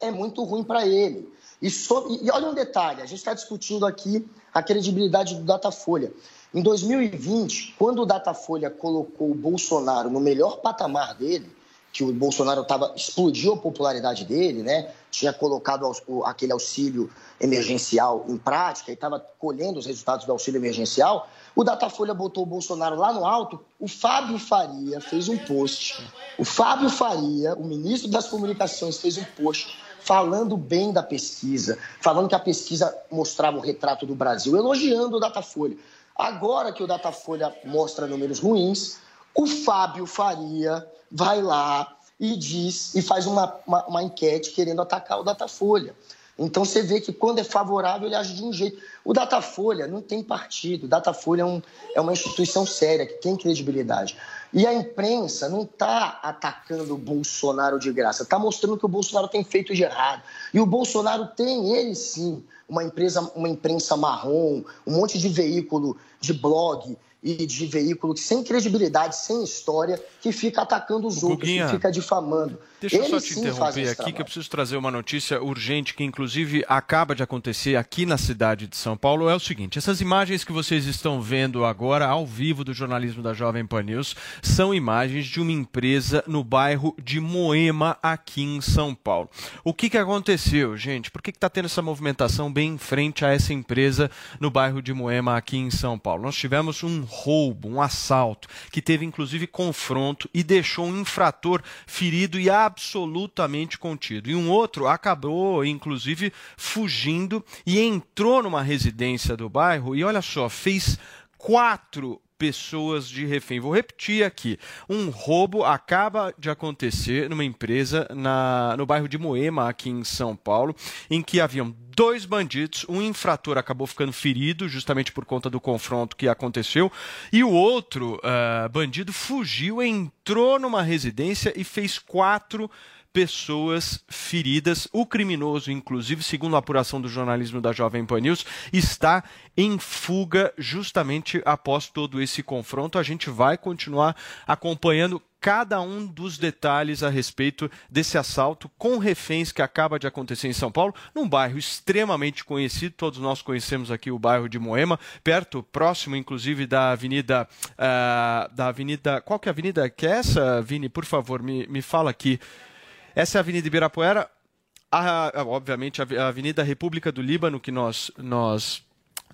é muito ruim para ele. E, so, e olha um detalhe: a gente está discutindo aqui a credibilidade do Datafolha. Em 2020, quando o Datafolha colocou o Bolsonaro no melhor patamar dele, que o Bolsonaro tava, explodiu a popularidade dele, né? tinha colocado aquele auxílio emergencial em prática e estava colhendo os resultados do auxílio emergencial, o Datafolha botou o Bolsonaro lá no alto, o Fábio Faria fez um post. O Fábio Faria, o ministro das Comunicações, fez um post falando bem da pesquisa, falando que a pesquisa mostrava o retrato do Brasil, elogiando o Datafolha. Agora que o Datafolha mostra números ruins, o Fábio Faria vai lá e diz e faz uma, uma, uma enquete querendo atacar o Datafolha. Então você vê que quando é favorável ele age de um jeito. O Datafolha não tem partido. O Datafolha é, um, é uma instituição séria que tem credibilidade. E a imprensa não está atacando o Bolsonaro de graça, está mostrando que o Bolsonaro tem feito de errado. E o Bolsonaro tem, ele sim, uma, empresa, uma imprensa marrom, um monte de veículo de blog e de veículo sem credibilidade, sem história, que fica atacando os outros, Guguinha, que fica difamando. Deixa eu só te interromper aqui, que eu preciso trazer uma notícia urgente que, inclusive, acaba de acontecer aqui na cidade de São Paulo. É o seguinte: essas imagens que vocês estão vendo agora, ao vivo do jornalismo da Jovem Pan News, são imagens de uma empresa no bairro de Moema, aqui em São Paulo. O que, que aconteceu, gente? Por que está tendo essa movimentação bem em frente a essa empresa no bairro de Moema, aqui em São Paulo? Nós tivemos um roubo, um assalto, que teve inclusive confronto e deixou um infrator ferido e absolutamente contido. E um outro acabou, inclusive, fugindo e entrou numa residência do bairro e olha só, fez quatro pessoas de refém. Vou repetir aqui: um roubo acaba de acontecer numa empresa na, no bairro de Moema, aqui em São Paulo, em que haviam dois bandidos, um infrator acabou ficando ferido justamente por conta do confronto que aconteceu, e o outro uh, bandido fugiu, entrou numa residência e fez quatro pessoas feridas. O criminoso, inclusive, segundo a apuração do jornalismo da Jovem Pan News, está em fuga justamente após todo esse confronto. A gente vai continuar acompanhando cada um dos detalhes a respeito desse assalto com reféns que acaba de acontecer em São Paulo, num bairro extremamente conhecido. Todos nós conhecemos aqui o bairro de Moema, perto, próximo, inclusive, da Avenida. Uh, da Avenida. Qual que é a avenida que é essa, Vini? Por favor, me, me fala aqui. Essa é a Avenida Ibirapuera, a, a, obviamente a Avenida República do Líbano, que nós, nós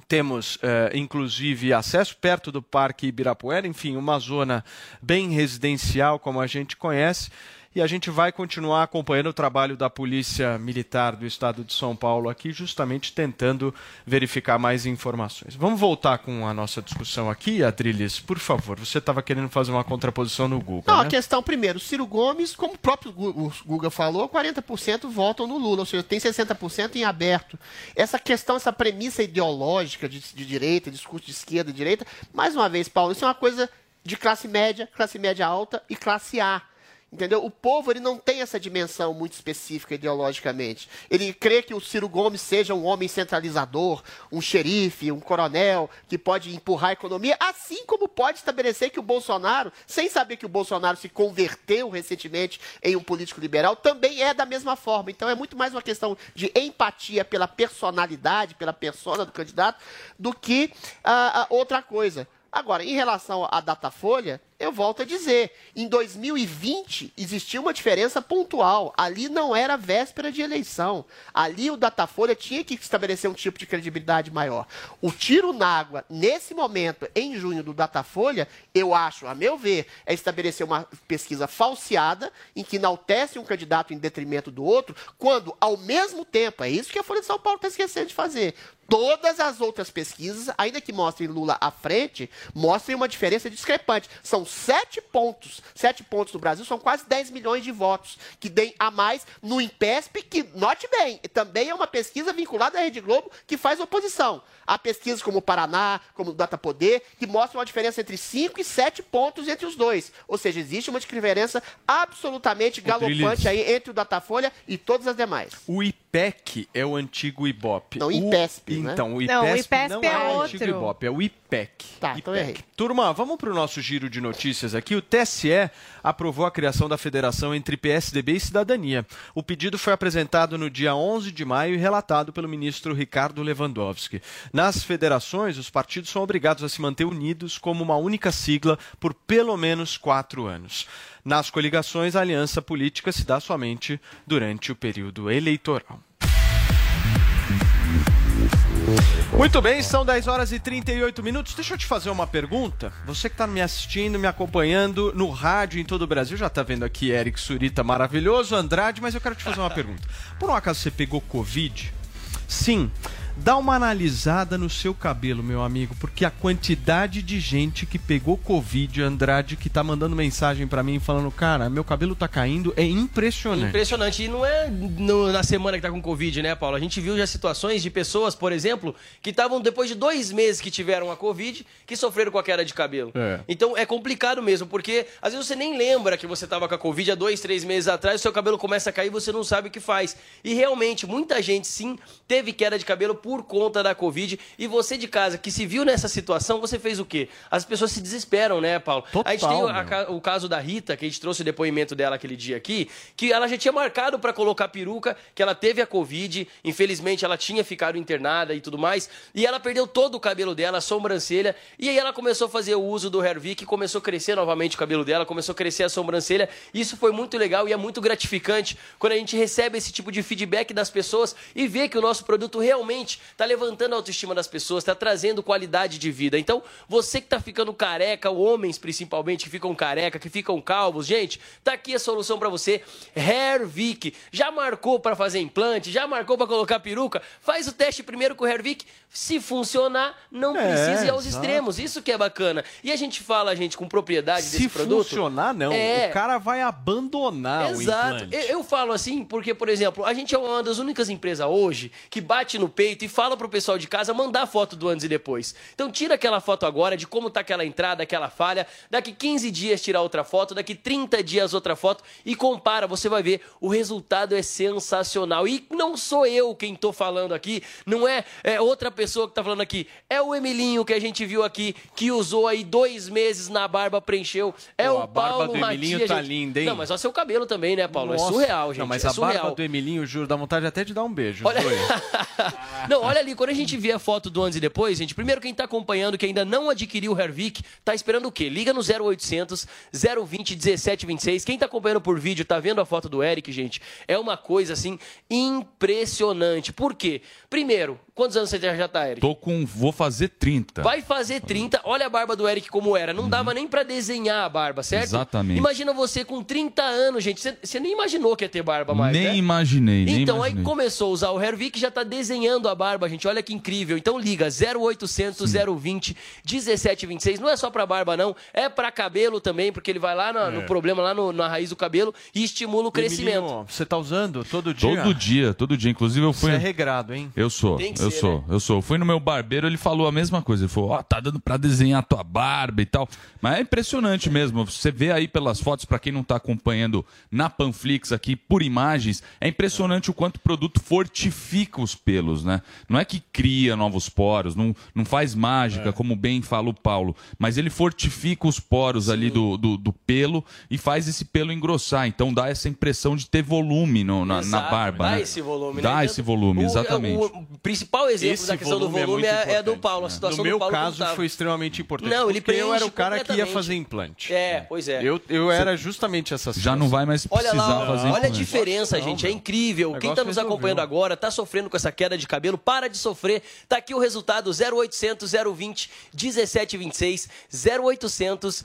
temos, eh, inclusive, acesso perto do Parque Ibirapuera, enfim, uma zona bem residencial, como a gente conhece e a gente vai continuar acompanhando o trabalho da Polícia Militar do Estado de São Paulo aqui, justamente tentando verificar mais informações. Vamos voltar com a nossa discussão aqui, Adriles, por favor. Você estava querendo fazer uma contraposição no Google. Não, né? a questão, primeiro, Ciro Gomes, como o próprio Google falou, 40% votam no Lula, ou seja, tem 60% em aberto. Essa questão, essa premissa ideológica de, de direita, discurso de esquerda e direita, mais uma vez, Paulo, isso é uma coisa de classe média, classe média alta e classe A. Entendeu? O povo ele não tem essa dimensão muito específica ideologicamente. Ele crê que o Ciro Gomes seja um homem centralizador, um xerife, um coronel que pode empurrar a economia, assim como pode estabelecer que o Bolsonaro, sem saber que o Bolsonaro se converteu recentemente em um político liberal, também é da mesma forma. Então é muito mais uma questão de empatia pela personalidade, pela persona do candidato, do que uh, outra coisa. Agora, em relação à Datafolha, eu volto a dizer, em 2020 existia uma diferença pontual. Ali não era véspera de eleição. Ali o Datafolha tinha que estabelecer um tipo de credibilidade maior. O tiro na água, nesse momento, em junho do Datafolha, eu acho, a meu ver, é estabelecer uma pesquisa falseada, em que enaltece um candidato em detrimento do outro, quando, ao mesmo tempo, é isso que a Folha de São Paulo está esquecendo de fazer. Todas as outras pesquisas, ainda que mostrem Lula à frente, mostrem uma diferença discrepante. São sete pontos. Sete pontos no Brasil são quase 10 milhões de votos, que deem a mais no INPESP, que, note bem, também é uma pesquisa vinculada à Rede Globo, que faz oposição. Há pesquisas como o Paraná, como o Data Poder, que mostram uma diferença entre 5 e 7 pontos entre os dois. Ou seja, existe uma diferença absolutamente galopante aí entre o Datafolha e todas as demais. O IPESP IPEC é o antigo Ibope. Não, O- IPESP, né? Então, o Não, o IPESP IPESP não é é, o outro. antigo Ibope, é o IPEC. Tá, então IPEC. errei. Turma, vamos para o nosso giro de notícias aqui. O TSE aprovou a criação da federação entre PSDB e Cidadania. O pedido foi apresentado no dia 11 de maio e relatado pelo ministro Ricardo Lewandowski. Nas federações, os partidos são obrigados a se manter unidos como uma única sigla por pelo menos quatro anos. Nas coligações, a aliança política se dá somente durante o período eleitoral. Muito bem, são 10 horas e 38 minutos. Deixa eu te fazer uma pergunta. Você que está me assistindo, me acompanhando no rádio em todo o Brasil, já está vendo aqui Eric Surita maravilhoso, Andrade, mas eu quero te fazer uma pergunta. Por um acaso você pegou Covid? Sim. Dá uma analisada no seu cabelo, meu amigo, porque a quantidade de gente que pegou Covid, Andrade, que tá mandando mensagem para mim falando, cara, meu cabelo tá caindo, é impressionante. Impressionante. E não é no- na semana que tá com Covid, né, Paulo? A gente viu já situações de pessoas, por exemplo, que estavam depois de dois meses que tiveram a Covid, que sofreram com a queda de cabelo. É. Então é complicado mesmo, porque às vezes você nem lembra que você estava com a Covid há dois, três meses atrás, o seu cabelo começa a cair e você não sabe o que faz. E realmente, muita gente sim teve queda de cabelo por conta da Covid. E você de casa que se viu nessa situação, você fez o quê? As pessoas se desesperam, né, Paulo? a gente tem o, a o caso da Rita, que a gente trouxe o depoimento dela aquele dia aqui, que ela já tinha marcado para colocar peruca, que ela teve a Covid, infelizmente ela tinha ficado internada e tudo mais, e ela perdeu todo o cabelo dela, a sobrancelha, e aí ela começou a fazer o uso do Hervik, começou a crescer novamente o cabelo dela, começou a crescer a sobrancelha, isso foi muito legal e é muito gratificante quando a gente recebe esse tipo de feedback das pessoas e vê que o nosso produto realmente está levantando a autoestima das pessoas, está trazendo qualidade de vida. Então, você que está ficando careca, homens principalmente que ficam careca, que ficam calvos, gente, tá aqui a solução para você. Hervik. Já marcou para fazer implante? Já marcou para colocar peruca? Faz o teste primeiro com o Hervik. Se funcionar, não É, precisa ir aos exato. extremos. Isso que é bacana. E a gente fala, gente, com propriedade Se desse produto. funcionar, não. É. O cara vai abandonar o Exato. implante. Eu, eu falo assim porque, por exemplo, a gente é uma das únicas empresas hoje que bate no peito e fala pro pessoal de casa mandar foto do antes e depois. Então tira aquela foto agora de como tá aquela entrada, aquela falha, daqui 15 dias tirar outra foto, daqui 30 dias outra foto e compara, você vai ver, o resultado é sensacional. E não sou eu quem tô falando aqui, não é, é outra pessoa que tá falando aqui, é o Emilinho que a gente viu aqui, que usou aí dois meses na barba, preencheu. É Pô, o a barba Paulo do Emilinho tá gente. linda, hein? Não, mas olha seu cabelo também, né, Paulo? Nossa. É surreal, gente. Não, mas é a surreal. barba do Emilinho, juro, dá vontade até de dar um beijo. Olha-. [laughs] Não, olha ali, quando a gente vê a foto do antes e depois, gente, primeiro quem tá acompanhando, que ainda não adquiriu o Hervik, tá esperando o quê? Liga no 0800 020 1726. Quem tá acompanhando por vídeo, tá vendo a foto do Eric, gente? É uma coisa, assim, impressionante. Por quê? Primeiro, quantos anos você já tá, Eric? Tô com. Vou fazer 30. Vai fazer 30, olha a barba do Eric como era. Não dava nem pra desenhar a barba, certo? Exatamente. Imagina você com 30 anos, gente. Você- Você nem imaginou que ia ter barba mais, nem né? imaginei, nem Então imaginei. aí começou a usar o Hervik já tá desenhando a barba, gente. Olha que incrível. Então liga 0800 020 1726. Não é só pra barba não, é pra cabelo também, porque ele vai lá na- no É. problema lá no- na raiz do cabelo e estimula o crescimento. Emilinho, você tá usando todo dia? Todo dia, todo dia. Inclusive eu fui. Você é regrado, hein? Eu sou, Tem que eu ser, sou, né? eu sou. Eu fui no meu barbeiro, ele falou a mesma coisa. Ele falou, ó, tá dando pra desenhar a tua barba e tal. Mas é impressionante mesmo. Você vê aí pelas fotos, pra quem não tá acompanhando na Panflix aqui por imagens, é impressionante o quanto o produto fortifica os pelos, né? Não é que cria novos poros, não, não faz mágica, É. como bem fala o Paulo, mas ele fortifica os poros ali do, do, do pelo e faz esse pelo engrossar. Então dá essa impressão de ter volume no- na, na barba. Dá né? esse volume, Dá né? esse volume, O- exatamente. O, o principal exemplo Esse da questão do volume é volume muito é, é do Paulo. A né? situação No do meu Paulo como caso tava. foi extremamente importante. Não, ele porque eu era o cara que ia fazer implante. É, pois é. Eu, eu era justamente essa Já não vai mais Olha precisar lá, fazer olha a implante. diferença, Não, gente. É incrível. Quem negócio tá nos acompanhando agora, tá sofrendo com essa queda de cabelo, para de sofrer. Tá aqui o resultado: 0800 020 1726. 0800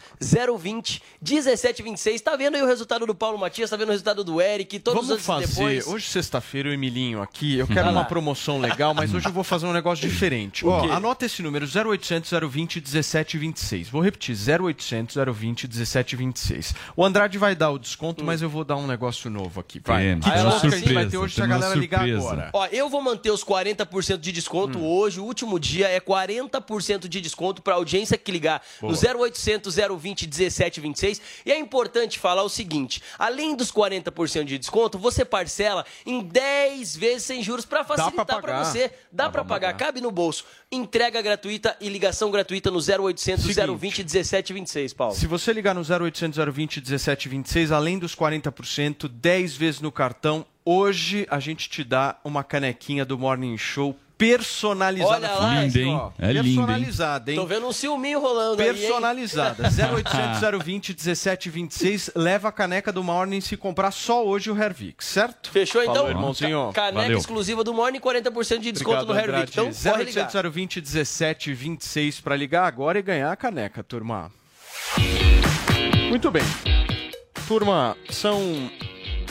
020 1726. Tá vendo aí o resultado do Paulo Matias, tá vendo o resultado do Eric, todos Vamos os fazer, depois. hoje sexta-feira, o Emilinho aqui, eu quero Vai uma lá. promoção legal. mas hoje eu vou fazer um negócio diferente. Ó, anota esse número, 0800 020 1726. Vou repetir, 0800 020 1726. O Andrade vai dar o desconto, mas eu vou dar um negócio novo aqui. Vai. É que a gente vai surpresa, ter hoje se a galera ligar agora. Ó, eu vou manter os 40% de desconto hoje. O último dia é 40% de desconto para audiência que ligar Boa. no 0800 020 1726. E é importante falar o seguinte: além dos 40% de desconto, você parcela em 10 vezes sem juros para facilitar para você. Dá, Dá para pra pagar, pagar. cabe no bolso. Entrega gratuita e ligação gratuita no 0800 Seguinte. 020 1726, Paulo. Se você ligar no 0800 020 1726, além dos 40%, 10 vezes no cartão, hoje a gente te dá uma canequinha do Morning Show personalizada. Olha lá, Linda, hein? Ó, É? Personalizada, hein? Tô vendo um ciúminho rolando aí, hein? Personalizada. 0800 020 1726. Leva a caneca do Morning se comprar só hoje o Hervix, certo? Fechou então? Falou, irmãozinho. Ca- Caneca Valeu. exclusiva do Morning, 40% de desconto Obrigado, no Hervik. Então, corre ligar. 0800 020 1726 para ligar agora e ganhar a caneca, turma. Muito bem. Turma, são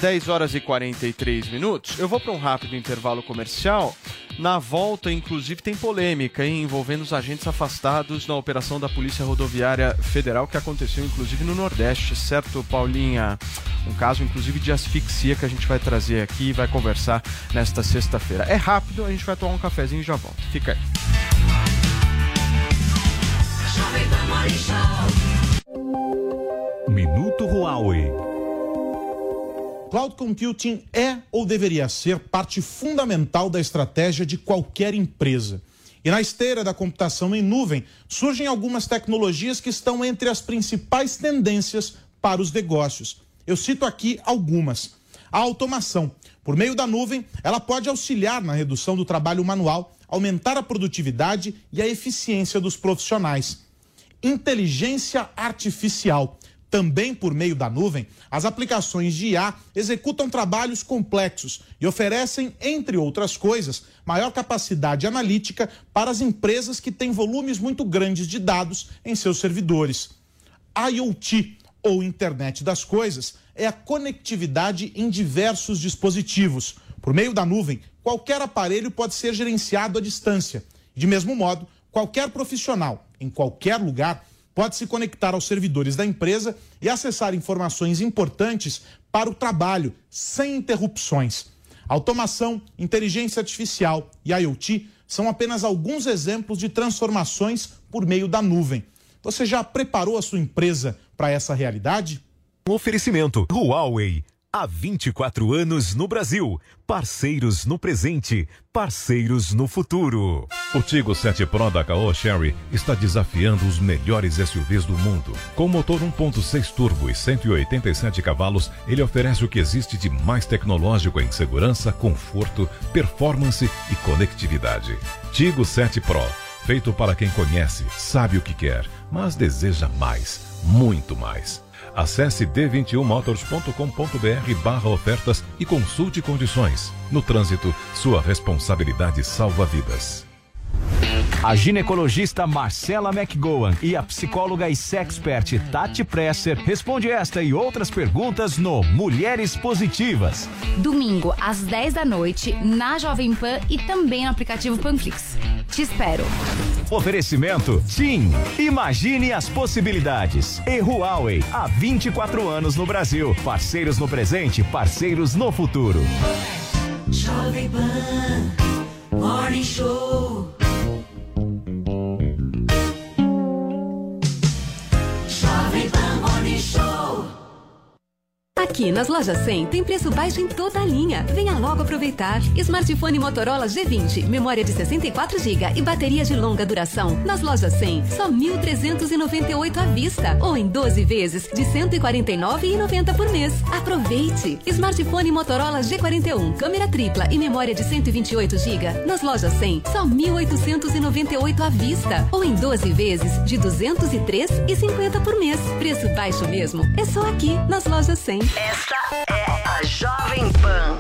10 horas e 43 minutos. Eu vou para um rápido intervalo comercial. Na volta, inclusive, tem polêmica hein, envolvendo os agentes afastados na operação da Polícia Rodoviária Federal que aconteceu, inclusive, no Nordeste, certo, Paulinha? Um caso, inclusive, de asfixia que a gente vai trazer aqui e vai conversar nesta sexta-feira. É rápido, a gente vai tomar um cafezinho e já volta. Fica aí. Minuto Huawei. Cloud computing é ou deveria ser parte fundamental da estratégia de qualquer empresa. E na esteira da computação em nuvem, surgem algumas tecnologias que estão entre as principais tendências para os negócios. Eu cito aqui algumas. A automação. Por meio da nuvem, ela pode auxiliar na redução do trabalho manual, aumentar a produtividade e a eficiência dos profissionais inteligência artificial. Também por meio da nuvem, as aplicações de IA executam trabalhos complexos e oferecem, entre outras coisas, maior capacidade analítica para as empresas que têm volumes muito grandes de dados em seus servidores. IoT, ou Internet das Coisas, é a conectividade em diversos dispositivos. Por meio da nuvem, qualquer aparelho pode ser gerenciado à distância. De mesmo modo, qualquer profissional, em qualquer lugar, pode se conectar aos servidores da empresa e acessar informações importantes para o trabalho, sem interrupções. Automação, inteligência artificial e IoT são apenas alguns exemplos de transformações por meio da nuvem. Você já preparou a sua empresa para essa realidade? Oferecimento Huawei. Há 24 anos no Brasil. Parceiros no presente, parceiros no futuro. O Tigo 7 Pro da Caoa Sherry está desafiando os melhores SUVs do mundo. Com motor 1.6 turbo e 187 cavalos, ele oferece o que existe de mais tecnológico em segurança, conforto, performance e conectividade. Tigo 7 Pro, feito para quem conhece, sabe o que quer, mas deseja mais, muito mais. Acesse d21motors.com.br barra ofertas e consulte condições. No trânsito, sua responsabilidade salva vidas. A ginecologista Marcela McGowan e a psicóloga e sexpert Tati Presser responde esta e outras perguntas no Mulheres Positivas. Domingo, às 10 da noite, na Jovem Pan e também no aplicativo Panflix. Te espero. Oferecimento TIM. Imagine as possibilidades. E Huawei, há 24 anos no Brasil. Parceiros no presente, parceiros no futuro. Jovem Pan Morning Show. Aqui nas lojas 100 tem preço baixo em toda a linha. Venha logo aproveitar. Smartphone Motorola G20, memória de 64 GB e bateria de longa duração. Nas lojas 100, só 1.398 à vista ou em 12 vezes de 149,90 por mês. Aproveite. Smartphone Motorola G41, câmera tripla e memória de 128 GB. Nas lojas 100, só 1.898 à vista ou em 12 vezes de 203,50 por mês. Preço baixo mesmo. É só aqui nas lojas 100. Esta é a Jovem Pan.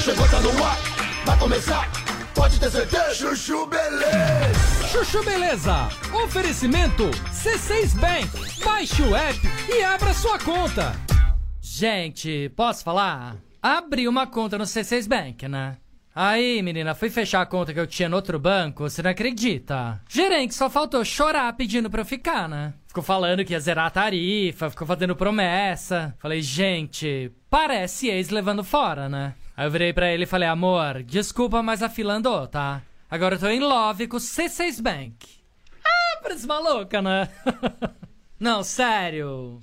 Chegou, tá no ar, vai começar, pode ter certeza. Chuchu Beleza. Chuchu Beleza. Oferecimento C6 Bank. Baixe o app e abra sua conta. Gente, posso falar? Abri uma conta no C6 Bank, né? Aí, menina, fui fechar a conta que eu tinha no outro banco, você não acredita? Gerente só faltou chorar pedindo pra eu ficar, né? Ficou falando que ia zerar a tarifa, ficou fazendo promessa. Falei, gente, parece ex levando fora, né? Aí eu virei pra ele e falei, amor, desculpa, mas a fila andou, tá? Agora eu tô em love com o C6 Bank. Ah, parece maluca, né? [laughs] não, sério.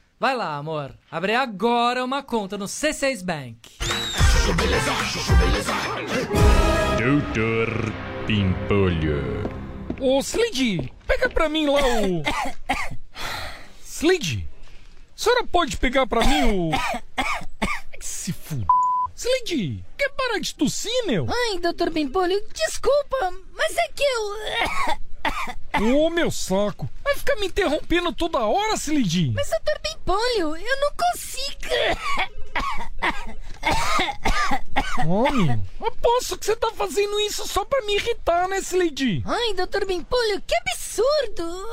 Vai lá, amor. Abre agora uma conta no C6 Bank. Doutor Pimpolho. Ô, Slid, pega pra mim lá o. Slid, a senhora pode pegar pra mim o. Se fuder. Slid, quer parar de tossir, meu? Ai, doutor Pimpolho, desculpa, mas é que eu. Ô, meu saco. Vai ficar me interrompendo toda hora, Slid? Mas, doutor Pimpolho, eu não consigo. Homem, aposto que você tá fazendo isso só pra me irritar, né, Slid? Ai, doutor Pimpolho, que absurdo.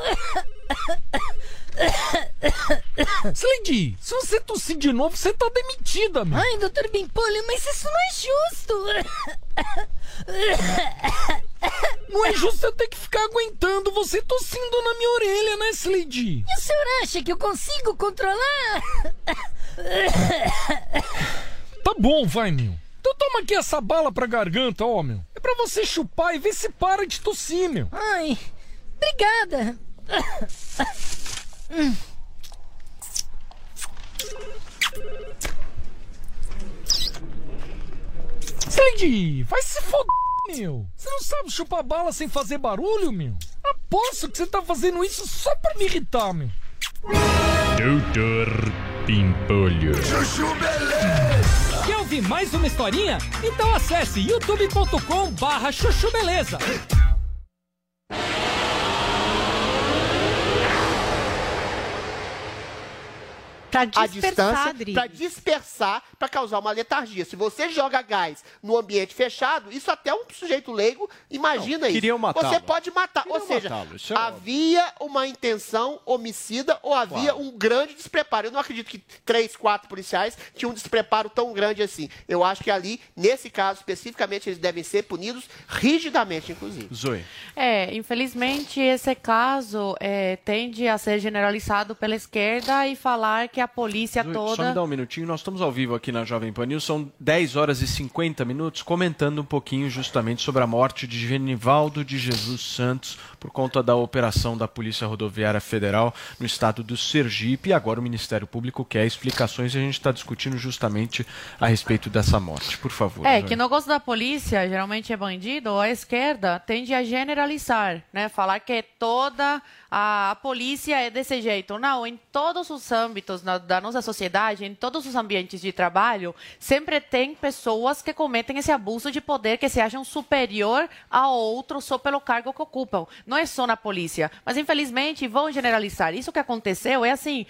Slid, se você tossir de novo, você tá demitida, meu. Ai, doutor Pimpolho, mas isso não é justo. Não é justo eu ter que ficar aguentando você tossindo na minha orelha, né, Slid? E o senhor acha que eu consigo controlar? Tá bom, vai, meu. Então toma aqui essa bala pra garganta, ó, meu. É pra você chupar e ver se para de tossir, meu. Ai, obrigada. Hum. Slade, vai se foder, meu. Você não sabe chupar bala sem fazer barulho, meu? Aposto que você tá fazendo isso só pra me irritar, meu. Doutor Pimpolho. Chuchu Beleza! Quer ouvir mais uma historinha? Então acesse youtube.com barra chuchu beleza. Pra a dispersar, para dispersar, para causar uma letargia. Se você joga gás no ambiente fechado, isso até um sujeito leigo imagina Não, isso. Você pode matar. Queriam ou seja, é havia uma intenção homicida ou havia um grande despreparo. Eu não acredito que três, quatro policiais tinham um despreparo tão grande assim. Eu acho que ali, nesse caso especificamente, eles devem ser punidos rigidamente, inclusive. Zoe. É, infelizmente esse caso é, tende a ser generalizado pela esquerda e falar que a polícia toda. Só me dá um minutinho, nós estamos ao vivo aqui na Jovem Pan News, são 10 horas e 50 minutos, comentando um pouquinho justamente sobre a morte de Genivaldo de Jesus Santos por conta da operação da Polícia Rodoviária Federal no estado do Sergipe. E agora o Ministério Público quer explicações e a gente está discutindo justamente a respeito dessa morte. Por favor. É, que no gosto da polícia, geralmente é bandido, a esquerda tende a generalizar, né? Falar que toda a, a polícia é desse jeito. Não, em todos os âmbitos na- da nossa sociedade, em todos os ambientes de trabalho, sempre tem pessoas que cometem esse abuso de poder, que se acham superior a outro só pelo cargo que ocupam. Não é só na polícia, mas infelizmente vão generalizar. Isso que aconteceu é assim,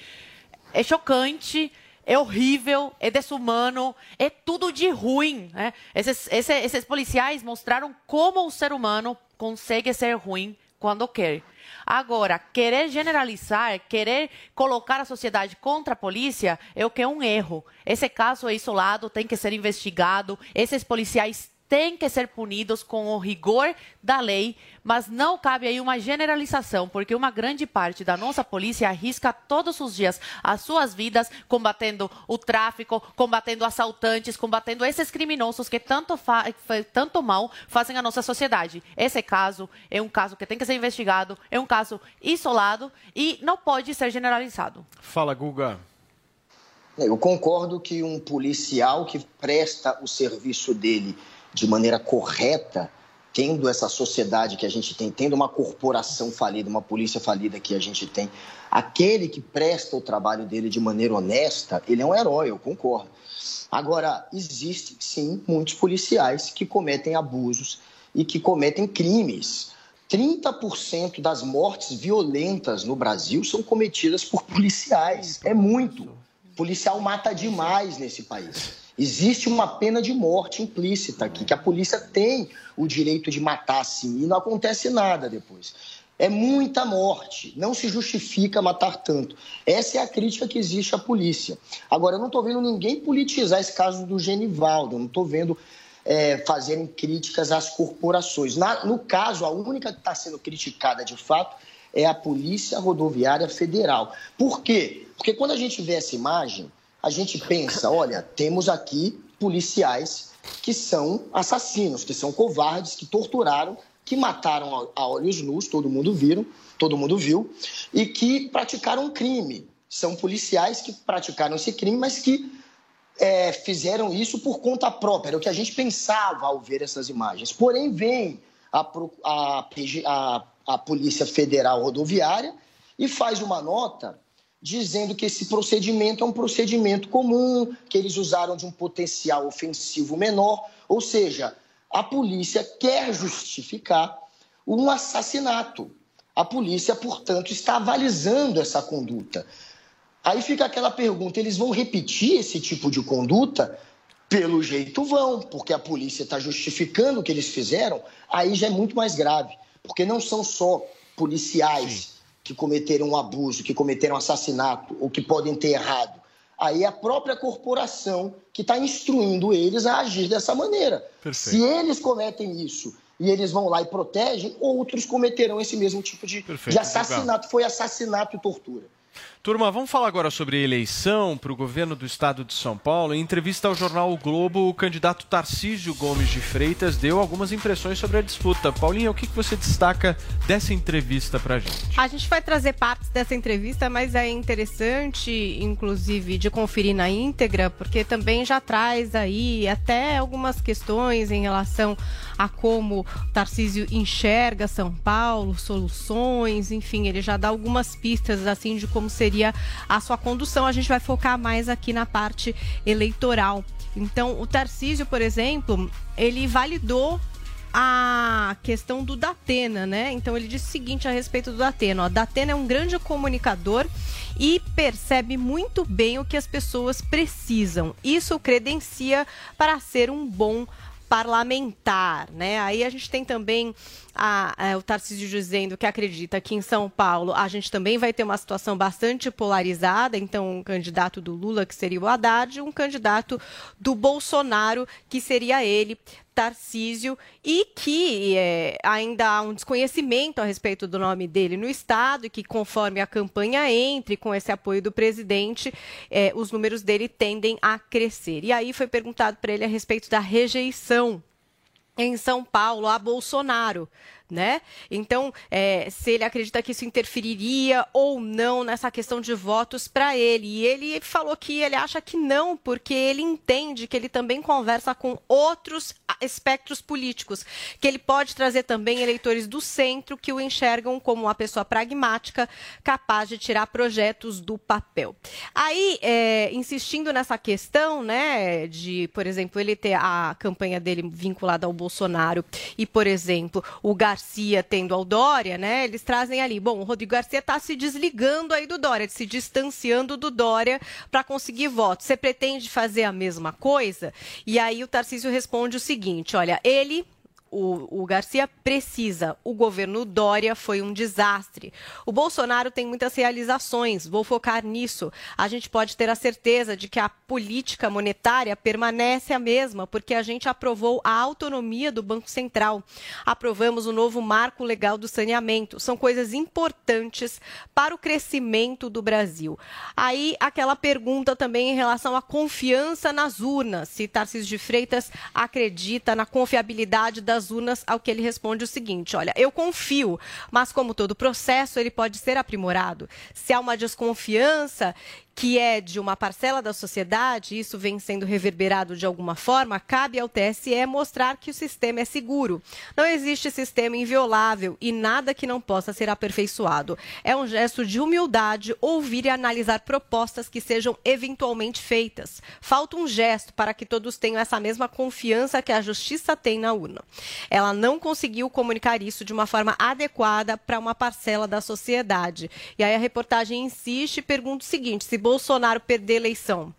é chocante, é horrível, é desumano, é tudo de ruim. Né? Esses, esse- esses policiais mostraram como o ser humano consegue ser ruim quando quer. Agora, querer generalizar, querer colocar a sociedade contra a polícia é o que é um erro. Esse caso é isolado, tem que ser investigado. Esses policiais têm que ser punidos com o rigor da lei, mas não cabe aí uma generalização, porque uma grande parte da nossa polícia arrisca todos os dias as suas vidas combatendo o tráfico, combatendo assaltantes, combatendo esses criminosos que tanto, tanto mal fazem à nossa sociedade. Esse caso é um caso que tem que ser investigado, é um caso isolado e não pode ser generalizado. Fala, Guga. Eu concordo que um policial que presta o serviço dele de maneira correta, tendo essa sociedade que a gente tem, tendo uma corporação falida, uma polícia falida que a gente tem, aquele que presta o trabalho dele de maneira honesta, ele é um herói, eu concordo. Agora, existem sim muitos policiais que cometem abusos, e que cometem crimes. 30% das mortes violentas no Brasil são cometidas por policiais. É muito. O policial mata demais nesse país. Existe uma pena de morte implícita aqui, que a polícia tem o direito de matar sim, e não acontece nada depois. É muita morte, não se justifica matar tanto. Essa é a crítica que existe à polícia. Agora, eu não estou vendo ninguém politizar esse caso do Genivaldo, eu não estou vendo é, fazerem críticas às corporações. Na- no caso, a única que está sendo criticada de fato é a Polícia Rodoviária Federal. Por quê? Porque quando a gente vê essa imagem, a gente pensa: olha, temos aqui policiais que são assassinos, que são covardes, que torturaram, que mataram a olhos nus, todo mundo viram, todo mundo viu, e que praticaram um crime. São policiais que praticaram esse crime, mas que é, fizeram isso por conta própria, era o que a gente pensava ao ver essas imagens. Porém, vem a, a a- a Polícia Federal Rodoviária e faz uma nota dizendo que esse procedimento é um procedimento comum, que eles usaram de um potencial ofensivo menor, ou seja, a polícia quer justificar um assassinato. A polícia, portanto, está avalizando essa conduta. Aí fica aquela pergunta: eles vão repetir esse tipo de conduta? Pelo jeito vão, porque a polícia está justificando o que eles fizeram, aí já é muito mais grave. Porque não são só policiais que cometeram um abuso, que cometeram assassinato ou que podem ter errado. Aí é a própria corporação que está instruindo eles a agir dessa maneira. Perfeito. Se eles cometem isso e eles vão lá e protegem, outros cometerão esse mesmo tipo de, Perfeito, de assassinato. Foi assassinato e tortura. Turma, vamos falar agora sobre a eleição para o governo do estado de São Paulo. Em entrevista ao jornal O Globo, o candidato Tarcísio Gomes de Freitas deu algumas impressões sobre a disputa. Paulinha, o que você destaca dessa entrevista para gente? A gente vai trazer partes dessa entrevista, mas é interessante, inclusive, de conferir na íntegra, porque também já traz aí até algumas questões em relação a como Tarcísio enxerga São Paulo, soluções, enfim, ele já dá algumas pistas assim de como seria a sua condução. A gente vai focar mais aqui na parte eleitoral. Então, o Tarcísio, por exemplo, ele validou a questão do Datena, né? Então ele disse o seguinte a respeito do Datena: ó, Datena é um grande comunicador e percebe muito bem o que as pessoas precisam. Isso credencia para ser um bom parlamentar, né? Aí a gente tem também a- a- o Tarcísio dizendo que acredita que em São Paulo a gente também vai ter uma situação bastante polarizada, então um candidato do Lula, que seria o Haddad, um candidato do Bolsonaro, que seria ele, Tarcísio, e que é, ainda há um desconhecimento a respeito do nome dele no Estado, e que conforme a campanha entre com esse apoio do presidente, é, os números dele tendem a crescer. E aí foi perguntado para ele a respeito da rejeição em São Paulo a Bolsonaro. Né? Então, é, se ele acredita que isso interferiria ou não nessa questão de votos para ele. E ele falou que ele acha que não, porque ele entende que ele também conversa com outros espectros políticos, que ele pode trazer também eleitores do centro que o enxergam como uma pessoa pragmática, capaz de tirar projetos do papel. Aí, é, insistindo nessa questão, né, de, por exemplo, ele ter a campanha dele vinculada ao Bolsonaro e, por exemplo, o Garcia tendo ao Dória, né, eles trazem ali, bom, o Rodrigo Garcia está se desligando aí do Dória, se distanciando do Dória para conseguir votos. Você pretende fazer a mesma coisa? E aí o Tarcísio responde o seguinte, olha, ele o, o Garcia precisa. O governo Dória foi um desastre. O Bolsonaro tem muitas realizações, vou focar nisso. A gente pode ter a certeza de que a política monetária permanece a mesma, porque a gente aprovou a autonomia do Banco Central, aprovamos o novo marco legal do saneamento. São coisas importantes para o crescimento do Brasil. Aí, aquela pergunta também em relação à confiança nas urnas. Se Tarcísio de Freitas acredita na confiabilidade das urnas, ao que ele responde o seguinte: olha, eu confio, mas como todo processo, ele pode ser aprimorado. Se há uma desconfiança que é de uma parcela da sociedade, isso vem sendo reverberado de alguma forma, cabe ao TSE mostrar que o sistema é seguro. Não existe sistema inviolável e nada que não possa ser aperfeiçoado. É um gesto de humildade ouvir e analisar propostas que sejam eventualmente feitas. Falta um gesto para que todos tenham essa mesma confiança que a justiça tem na urna. Ela não conseguiu comunicar isso de uma forma adequada para uma parcela da sociedade. E aí a reportagem insiste e pergunta o seguinte: se Bolsonaro perder a eleição,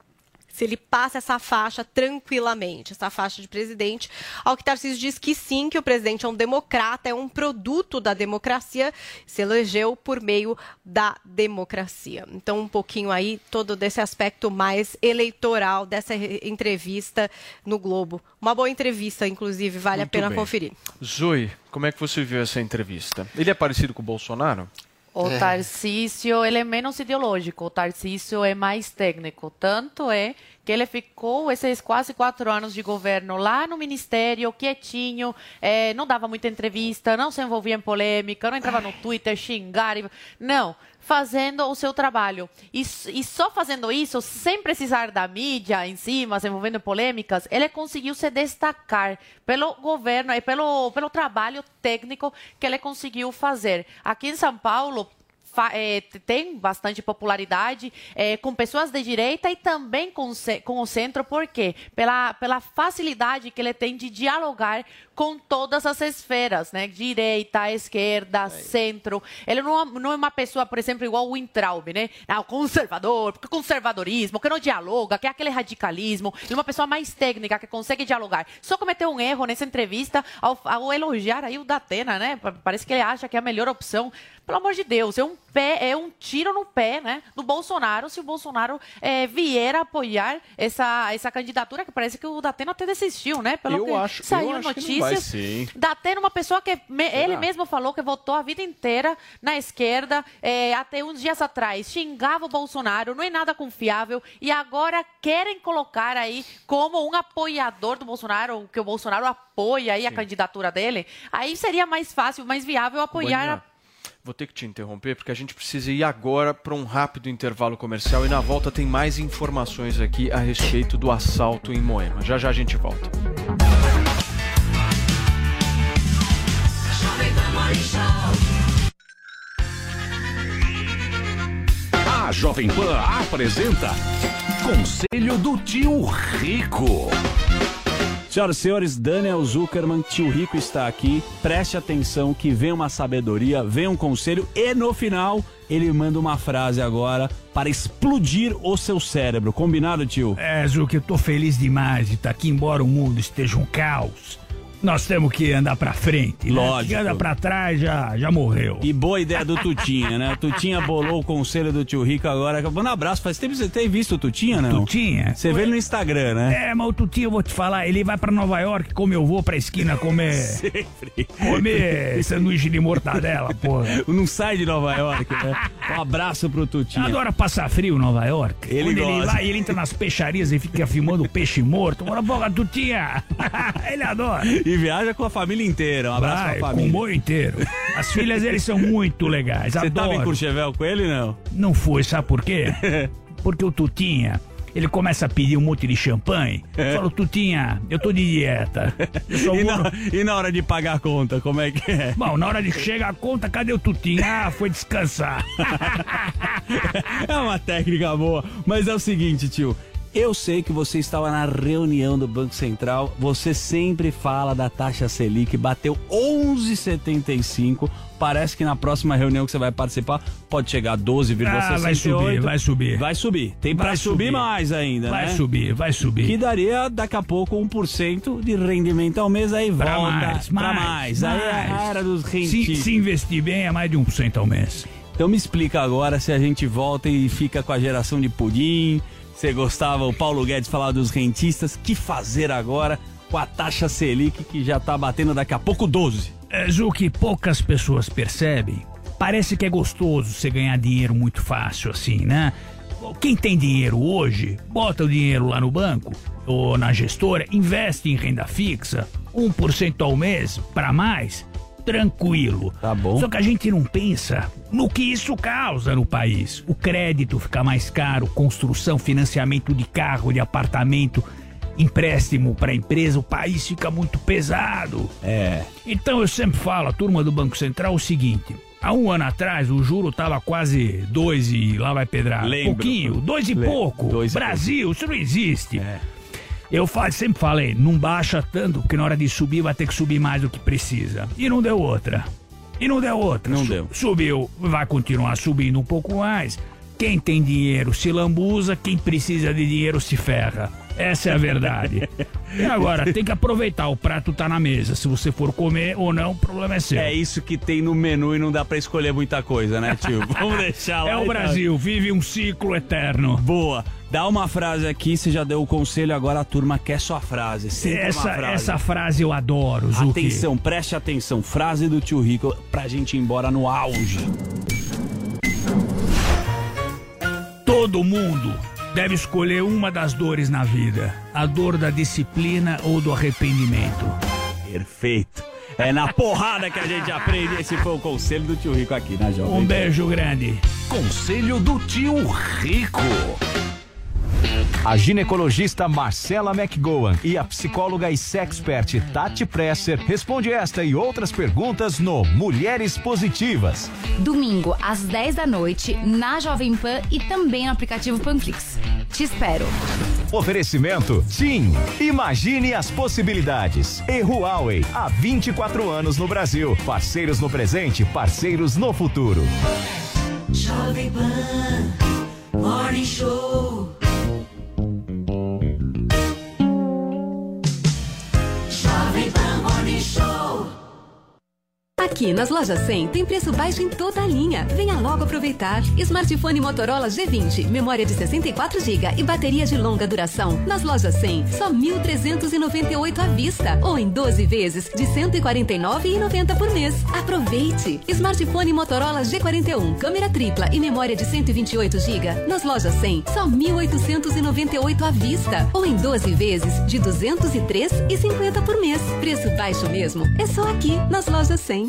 se ele passa essa faixa tranquilamente, essa faixa de presidente, ao que Tarcísio diz que sim, que o presidente é um democrata, é um produto da democracia, se elegeu por meio da democracia. Então, um pouquinho aí, todo desse aspecto mais eleitoral dessa re- entrevista no Globo. Uma boa entrevista, inclusive, vale Muito a pena bem. conferir. Zoe, como é que você viu essa entrevista? Ele é parecido com o Bolsonaro? O É. Tarcísio, ele é menos ideológico, o Tarcísio é mais técnico. Tanto é que ele ficou esses quase quatro anos de governo lá no ministério, quietinho, eh, não dava muita entrevista, não se envolvia em polêmica, não entrava no Twitter xingar. e- Não, fazendo o seu trabalho. E, e só fazendo isso, sem precisar da mídia em cima, se envolvendo polêmicas, ele conseguiu se destacar pelo governo e pelo, pelo trabalho técnico que ele conseguiu fazer. Aqui em São Paulo, t- tem bastante popularidade eh, com pessoas de direita e também com, com o centro, por quê? Pela, pela facilidade que ele tem de dialogar com todas as esferas, né? Direita, esquerda, centro. Ele não, é- não é uma pessoa, por exemplo, igual o Wintraub, né? Ah, o conservador, porque conservadorismo, que não dialoga, que é aquele radicalismo. Ele é uma pessoa mais técnica, que consegue dialogar. Só cometeu um erro nessa entrevista ao, ao elogiar aí o Datena, né? Pa- Parece que ele acha que é a melhor opção. Pelo amor de Deus, é um pé, é um tiro no pé, né? Do Bolsonaro, se o Bolsonaro eh, vier a apoiar essa, essa candidatura, que parece que o Datena até desistiu, né? Pelo Eu que acho- saiu não notícias. Vai ser, hein? Datena é uma pessoa que me- ele mesmo falou que votou a vida inteira na esquerda, eh, até uns dias atrás xingava o Bolsonaro, não é nada confiável, e agora querem colocar aí como um apoiador do Bolsonaro, que o Bolsonaro apoia aí a candidatura dele. Aí seria mais fácil, mais viável apoiar Boninho, Vou ter que te interromper porque a gente precisa ir agora para um rápido intervalo comercial e na volta tem mais informações aqui a respeito do assalto em Moema. Já já a gente volta. A Jovem Pan apresenta Conselho do Tio Rico. Senhoras e senhores, Daniel Zuckerman, tio Rico está aqui. Preste atenção que vem uma sabedoria, vem um conselho e no final ele manda uma frase agora para explodir o seu cérebro. Combinado, tio? É, Zuki, eu tô feliz demais de estar aqui, embora o mundo esteja um caos. Nós temos que andar pra frente. né? Lógico. Quem anda pra trás já, já morreu. E boa ideia do Tutinha, né? Tutinha bolou o conselho do tio Rico agora. Manda um abraço. Faz tempo que você tem visto o Tutinha, não? Tutinha? Você vê ele no Instagram, né? É, mas o Tutinho, eu vou te falar, ele vai pra Nova York como eu vou pra esquina comer. [laughs] Sempre. Comer sanduíche de mortadela, porra. [laughs] Não sai de Nova York, né? Um abraço pro Tutinha. Adora passar frio em Nova York. Ele Quando ele gosta. vai, ele entra nas peixarias e fica filmando peixe morto. Bora, porra, Tutinha! [laughs] ele adora. E viaja com a família inteira. Um abraço Vai, pra com família. o boi inteiro. As [laughs] filhas deles são muito legais. Você tava em adoro. Courchevel com ele, não? Não foi, sabe por quê? [laughs] Porque o Tutinha, ele começa a pedir um monte de champanhe. É. Fala, Tutinha, eu tô de dieta. Eu [laughs] E na, e na hora de pagar a conta, como é que é? Bom, na hora de chegar a conta, cadê o Tutinha? Ah, foi descansar. É uma técnica boa. Mas é o seguinte, tio. Eu sei que você estava na reunião do Banco Central. Você sempre fala da taxa Selic, bateu 11,75. Parece que na próxima reunião que você vai participar pode chegar a 12,68. Ah, vai subir, vai subir. Vai subir. Tem pra Vai subir. subir. mais ainda, Vai né? subir, vai subir. Que daria daqui a pouco 1% de rendimento ao mês aí Pra volta mais, pra mais, mais. Aí é a era dos Se, rentistas. se investir bem, é mais de 1% ao mês. Então me explica agora se a gente volta e fica com a geração de pudim. Você gostava, o Paulo Guedes falava dos rentistas. Que fazer agora com a taxa Selic que já tá batendo daqui a pouco 12? É, Ju, que poucas pessoas percebem. Parece que é gostoso você ganhar dinheiro muito fácil assim, né? Quem tem dinheiro hoje, bota o dinheiro lá no banco ou na gestora, investe em renda fixa, 1% ao mês para mais tranquilo. Tá bom. Só que a gente não pensa no que isso causa no país. O crédito fica mais caro, construção, financiamento de carro, de apartamento, empréstimo para empresa, o país fica muito pesado. É. Então eu sempre falo, a turma do Banco Central, o seguinte. Há um ano atrás, o juro tava quase dois e lá vai pedrar. Lembro. Pouquinho, dois e Le- pouco. dois e Brasil, isso não existe. Eu fa- sempre falei, não baixa tanto, porque na hora de subir vai ter que subir mais do que precisa. E não deu outra. E não deu outra. Não Su- deu. Subiu, vai continuar subindo um pouco mais. Quem tem dinheiro se lambuza, quem precisa de dinheiro se ferra. Essa é a verdade. e agora, tem que aproveitar, o prato tá na mesa. Se você for comer ou não, o problema é seu. É isso que tem no menu e não dá pra escolher muita coisa, né, tio? [laughs] Vamos deixar lá. É o então. Brasil, vive um ciclo eterno. Boa. Dá uma frase aqui, você já deu o conselho, agora a turma quer sua frase. Sempre Essa, frase. essa frase eu adoro, Zuki. Atenção, preste atenção. Frase do tio Rico pra gente ir embora no auge. Todo mundo deve escolher uma das dores na vida: a dor da disciplina ou do arrependimento. Perfeito. É na porrada que a gente aprende. Esse foi o conselho do tio Rico aqui na Jovem Um beijo grande. Conselho do tio Rico. A ginecologista Marcela McGowan e a psicóloga e sexpert Tati Presser responde esta e outras perguntas no Mulheres Positivas. Domingo, às 10 da noite, na Jovem Pan e também no aplicativo Panflix. Te espero. Oferecimento TIM. Imagine as possibilidades. E Huawei, há 24 anos no Brasil. Parceiros no presente, parceiros no futuro. Jovem Pan Morning Show. Aqui nas lojas 100 tem preço baixo em toda a linha. Venha logo aproveitar. Smartphone Motorola G20, memória de 64 GB e bateria de longa duração. Nas lojas 100, só 1.398 à vista ou em 12 vezes de 149,90 por mês. Aproveite. Smartphone Motorola G41, câmera tripla e memória de 128 GB. Nas lojas 100, só 1.898 à vista ou em 12 vezes de 203,50 por mês. Preço baixo mesmo. É só aqui nas lojas 100.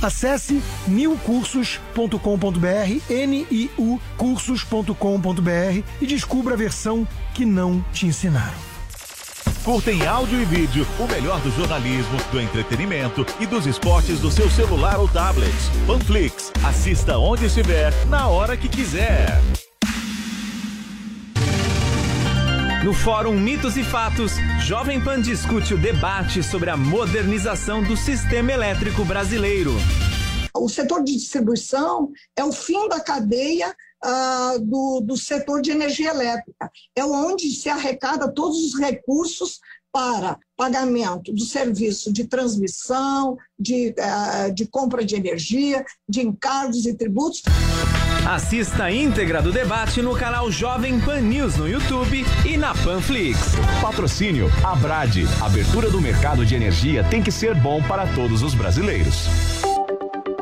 Acesse niucursos.com.br, N-I-U cursos.com.br e descubra a versão que não te ensinaram. Curta em áudio e vídeo o melhor do jornalismo, do entretenimento e dos esportes do seu celular ou tablet. Panflix. Assista onde estiver, na hora que quiser. No Fórum Mitos e Fatos, Jovem Pan discute o debate sobre a modernização do sistema elétrico brasileiro. O setor de distribuição é o fim da cadeia ah, do, do setor de energia elétrica. É onde se arrecada todos os recursos para pagamento do serviço de transmissão, de, ah, de compra de energia, de encargos e tributos. Assista a íntegra do debate no canal Jovem Pan News no YouTube e na Panflix. Patrocínio Abrade. Abertura do mercado de energia tem que ser bom para todos os brasileiros.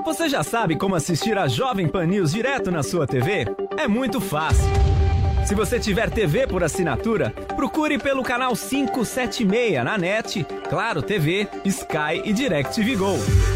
Você já sabe como assistir a Jovem Pan News direto na sua TV? É muito fácil. Se você tiver TV por assinatura, procure pelo canal 576 na NET, Claro TV, Sky e DirecTV Go.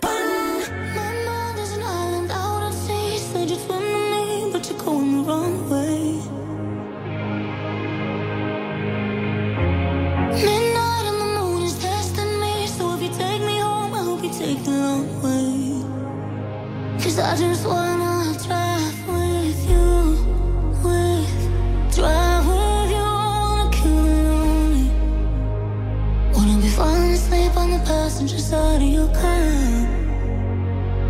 passengers out of your kind.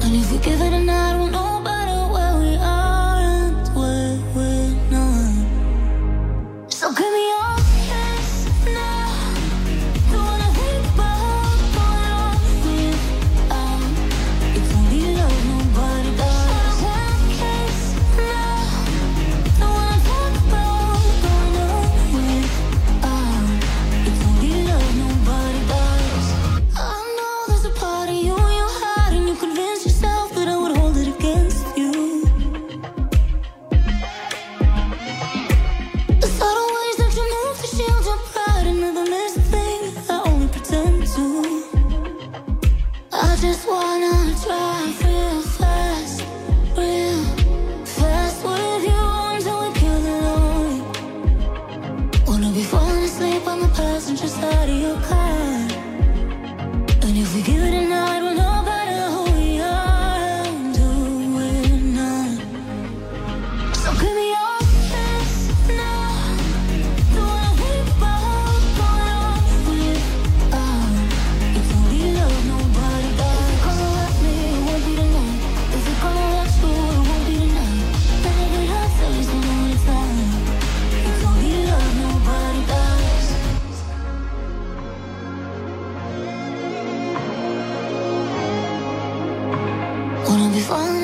And if we give it a night, we'll Oh.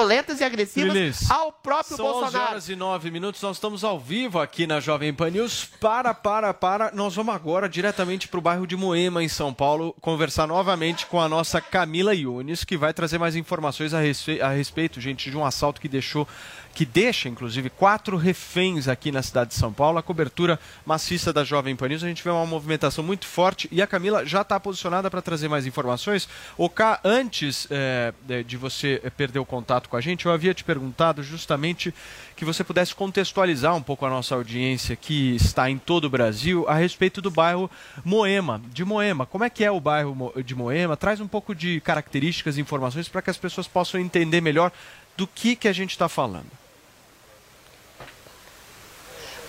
Violentas e agressivas ao próprio São 11 Bolsonaro. horas e 9 minutos, nós estamos ao vivo aqui na Jovem Pan News. Para, para, para. Nós vamos agora diretamente para o bairro de Moema, em São Paulo, conversar novamente com a nossa Camila Yunes, que vai trazer mais informações a respeito, gente, de um assalto que deixou, que deixa, inclusive, quatro reféns aqui na cidade de São Paulo. A cobertura maciça da Jovem Pan News, a gente vê uma movimentação muito forte e a Camila já está posicionada para trazer mais informações. O K, antes eh, de- você perder o contato com a gente, eu havia te perguntado justamente que você pudesse contextualizar um pouco a nossa audiência que está em todo o Brasil a respeito do bairro Moema, de Moema. Como é que é o bairro de Moema? Traz um pouco de características e informações para que as pessoas possam entender melhor do que, que a gente está falando.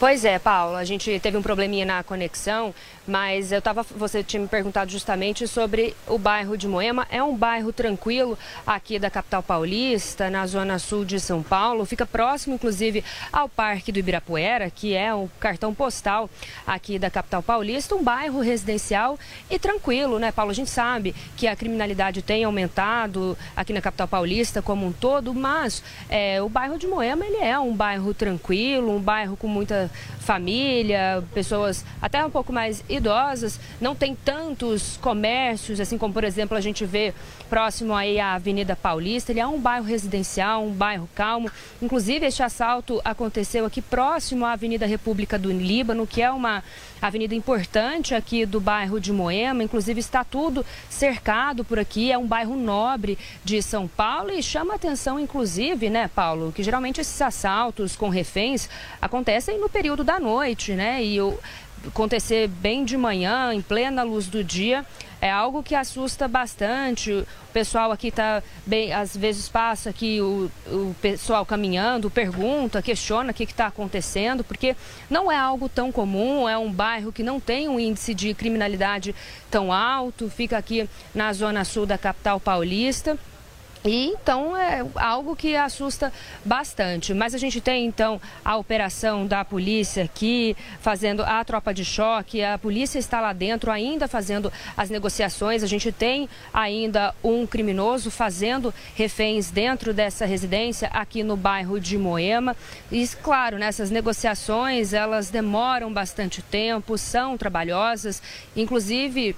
Pois é, Paulo, a gente teve um probleminha na conexão, mas eu tava, você tinha me perguntado justamente sobre o bairro de Moema. É um bairro tranquilo aqui da capital paulista, na zona sul de São Paulo. Fica próximo, inclusive, ao Parque do Ibirapuera, que é o cartão postal aqui da capital paulista. Um bairro residencial e tranquilo, né, Paulo? A gente sabe que a criminalidade tem aumentado aqui na capital paulista como um todo, mas é, o bairro de Moema ele é um bairro tranquilo, um bairro com muita família, pessoas até um pouco mais idosas, não tem tantos comércios, assim como, por exemplo, a gente vê próximo aí à Avenida Paulista. Ele é um bairro residencial, um bairro calmo. Inclusive, este assalto aconteceu aqui próximo à Avenida República do Líbano, que é uma avenida importante aqui do bairro de Moema. Inclusive, está tudo cercado por aqui. É um bairro nobre de São Paulo e chama atenção, inclusive, né, Paulo, que geralmente esses assaltos com reféns acontecem no período da noite, né? E o acontecer bem de manhã, em plena luz do dia, é algo que assusta bastante. O pessoal aqui está bem, às vezes passa aqui o, o pessoal caminhando, pergunta, questiona o que está acontecendo, porque não é algo tão comum, é um bairro que não tem um índice de criminalidade tão alto, fica aqui na zona sul da capital paulista. E então é algo que assusta bastante. Mas a gente tem então a operação da polícia aqui, fazendo a tropa de choque. A polícia está lá dentro ainda fazendo as negociações. A gente tem ainda um criminoso fazendo reféns dentro dessa residência aqui no bairro de Moema. E claro, nessas negociações elas demoram bastante tempo, são trabalhosas. Inclusive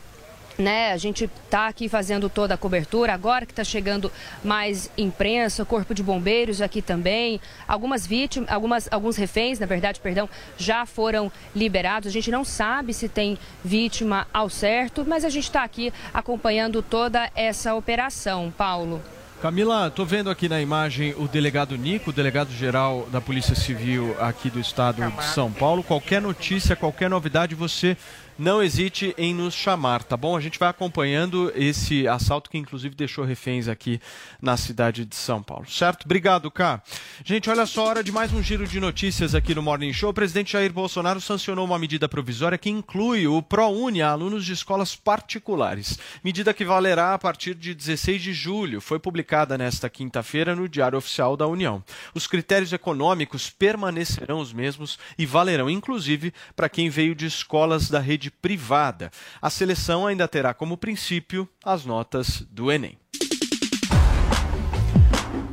né? A gente está aqui fazendo toda a cobertura, agora que está chegando mais imprensa, corpo de bombeiros aqui também. Algumas vítimas, algumas, alguns reféns, na verdade, perdão, já foram liberados. A gente não sabe se tem vítima ao certo, mas a gente está aqui acompanhando toda essa operação, Paulo. Camila, tô vendo aqui na imagem o delegado Nico, o delegado geral da Polícia Civil aqui do estado de São Paulo. Qualquer notícia, qualquer novidade, você não hesite em nos chamar, tá bom? A gente vai acompanhando esse assalto que inclusive deixou reféns aqui na cidade de São Paulo, certo? Obrigado, Cá. Gente, olha só, hora de mais um giro de notícias aqui no Morning Show. O presidente Jair Bolsonaro sancionou uma medida provisória que inclui o ProUni a alunos de escolas particulares. Medida que valerá a partir de 16 de julho. Foi publicada nesta quinta-feira no Diário Oficial da União. Os critérios econômicos permanecerão os mesmos e valerão inclusive para quem veio de escolas da rede privada. A seleção ainda terá como princípio as notas do Enem.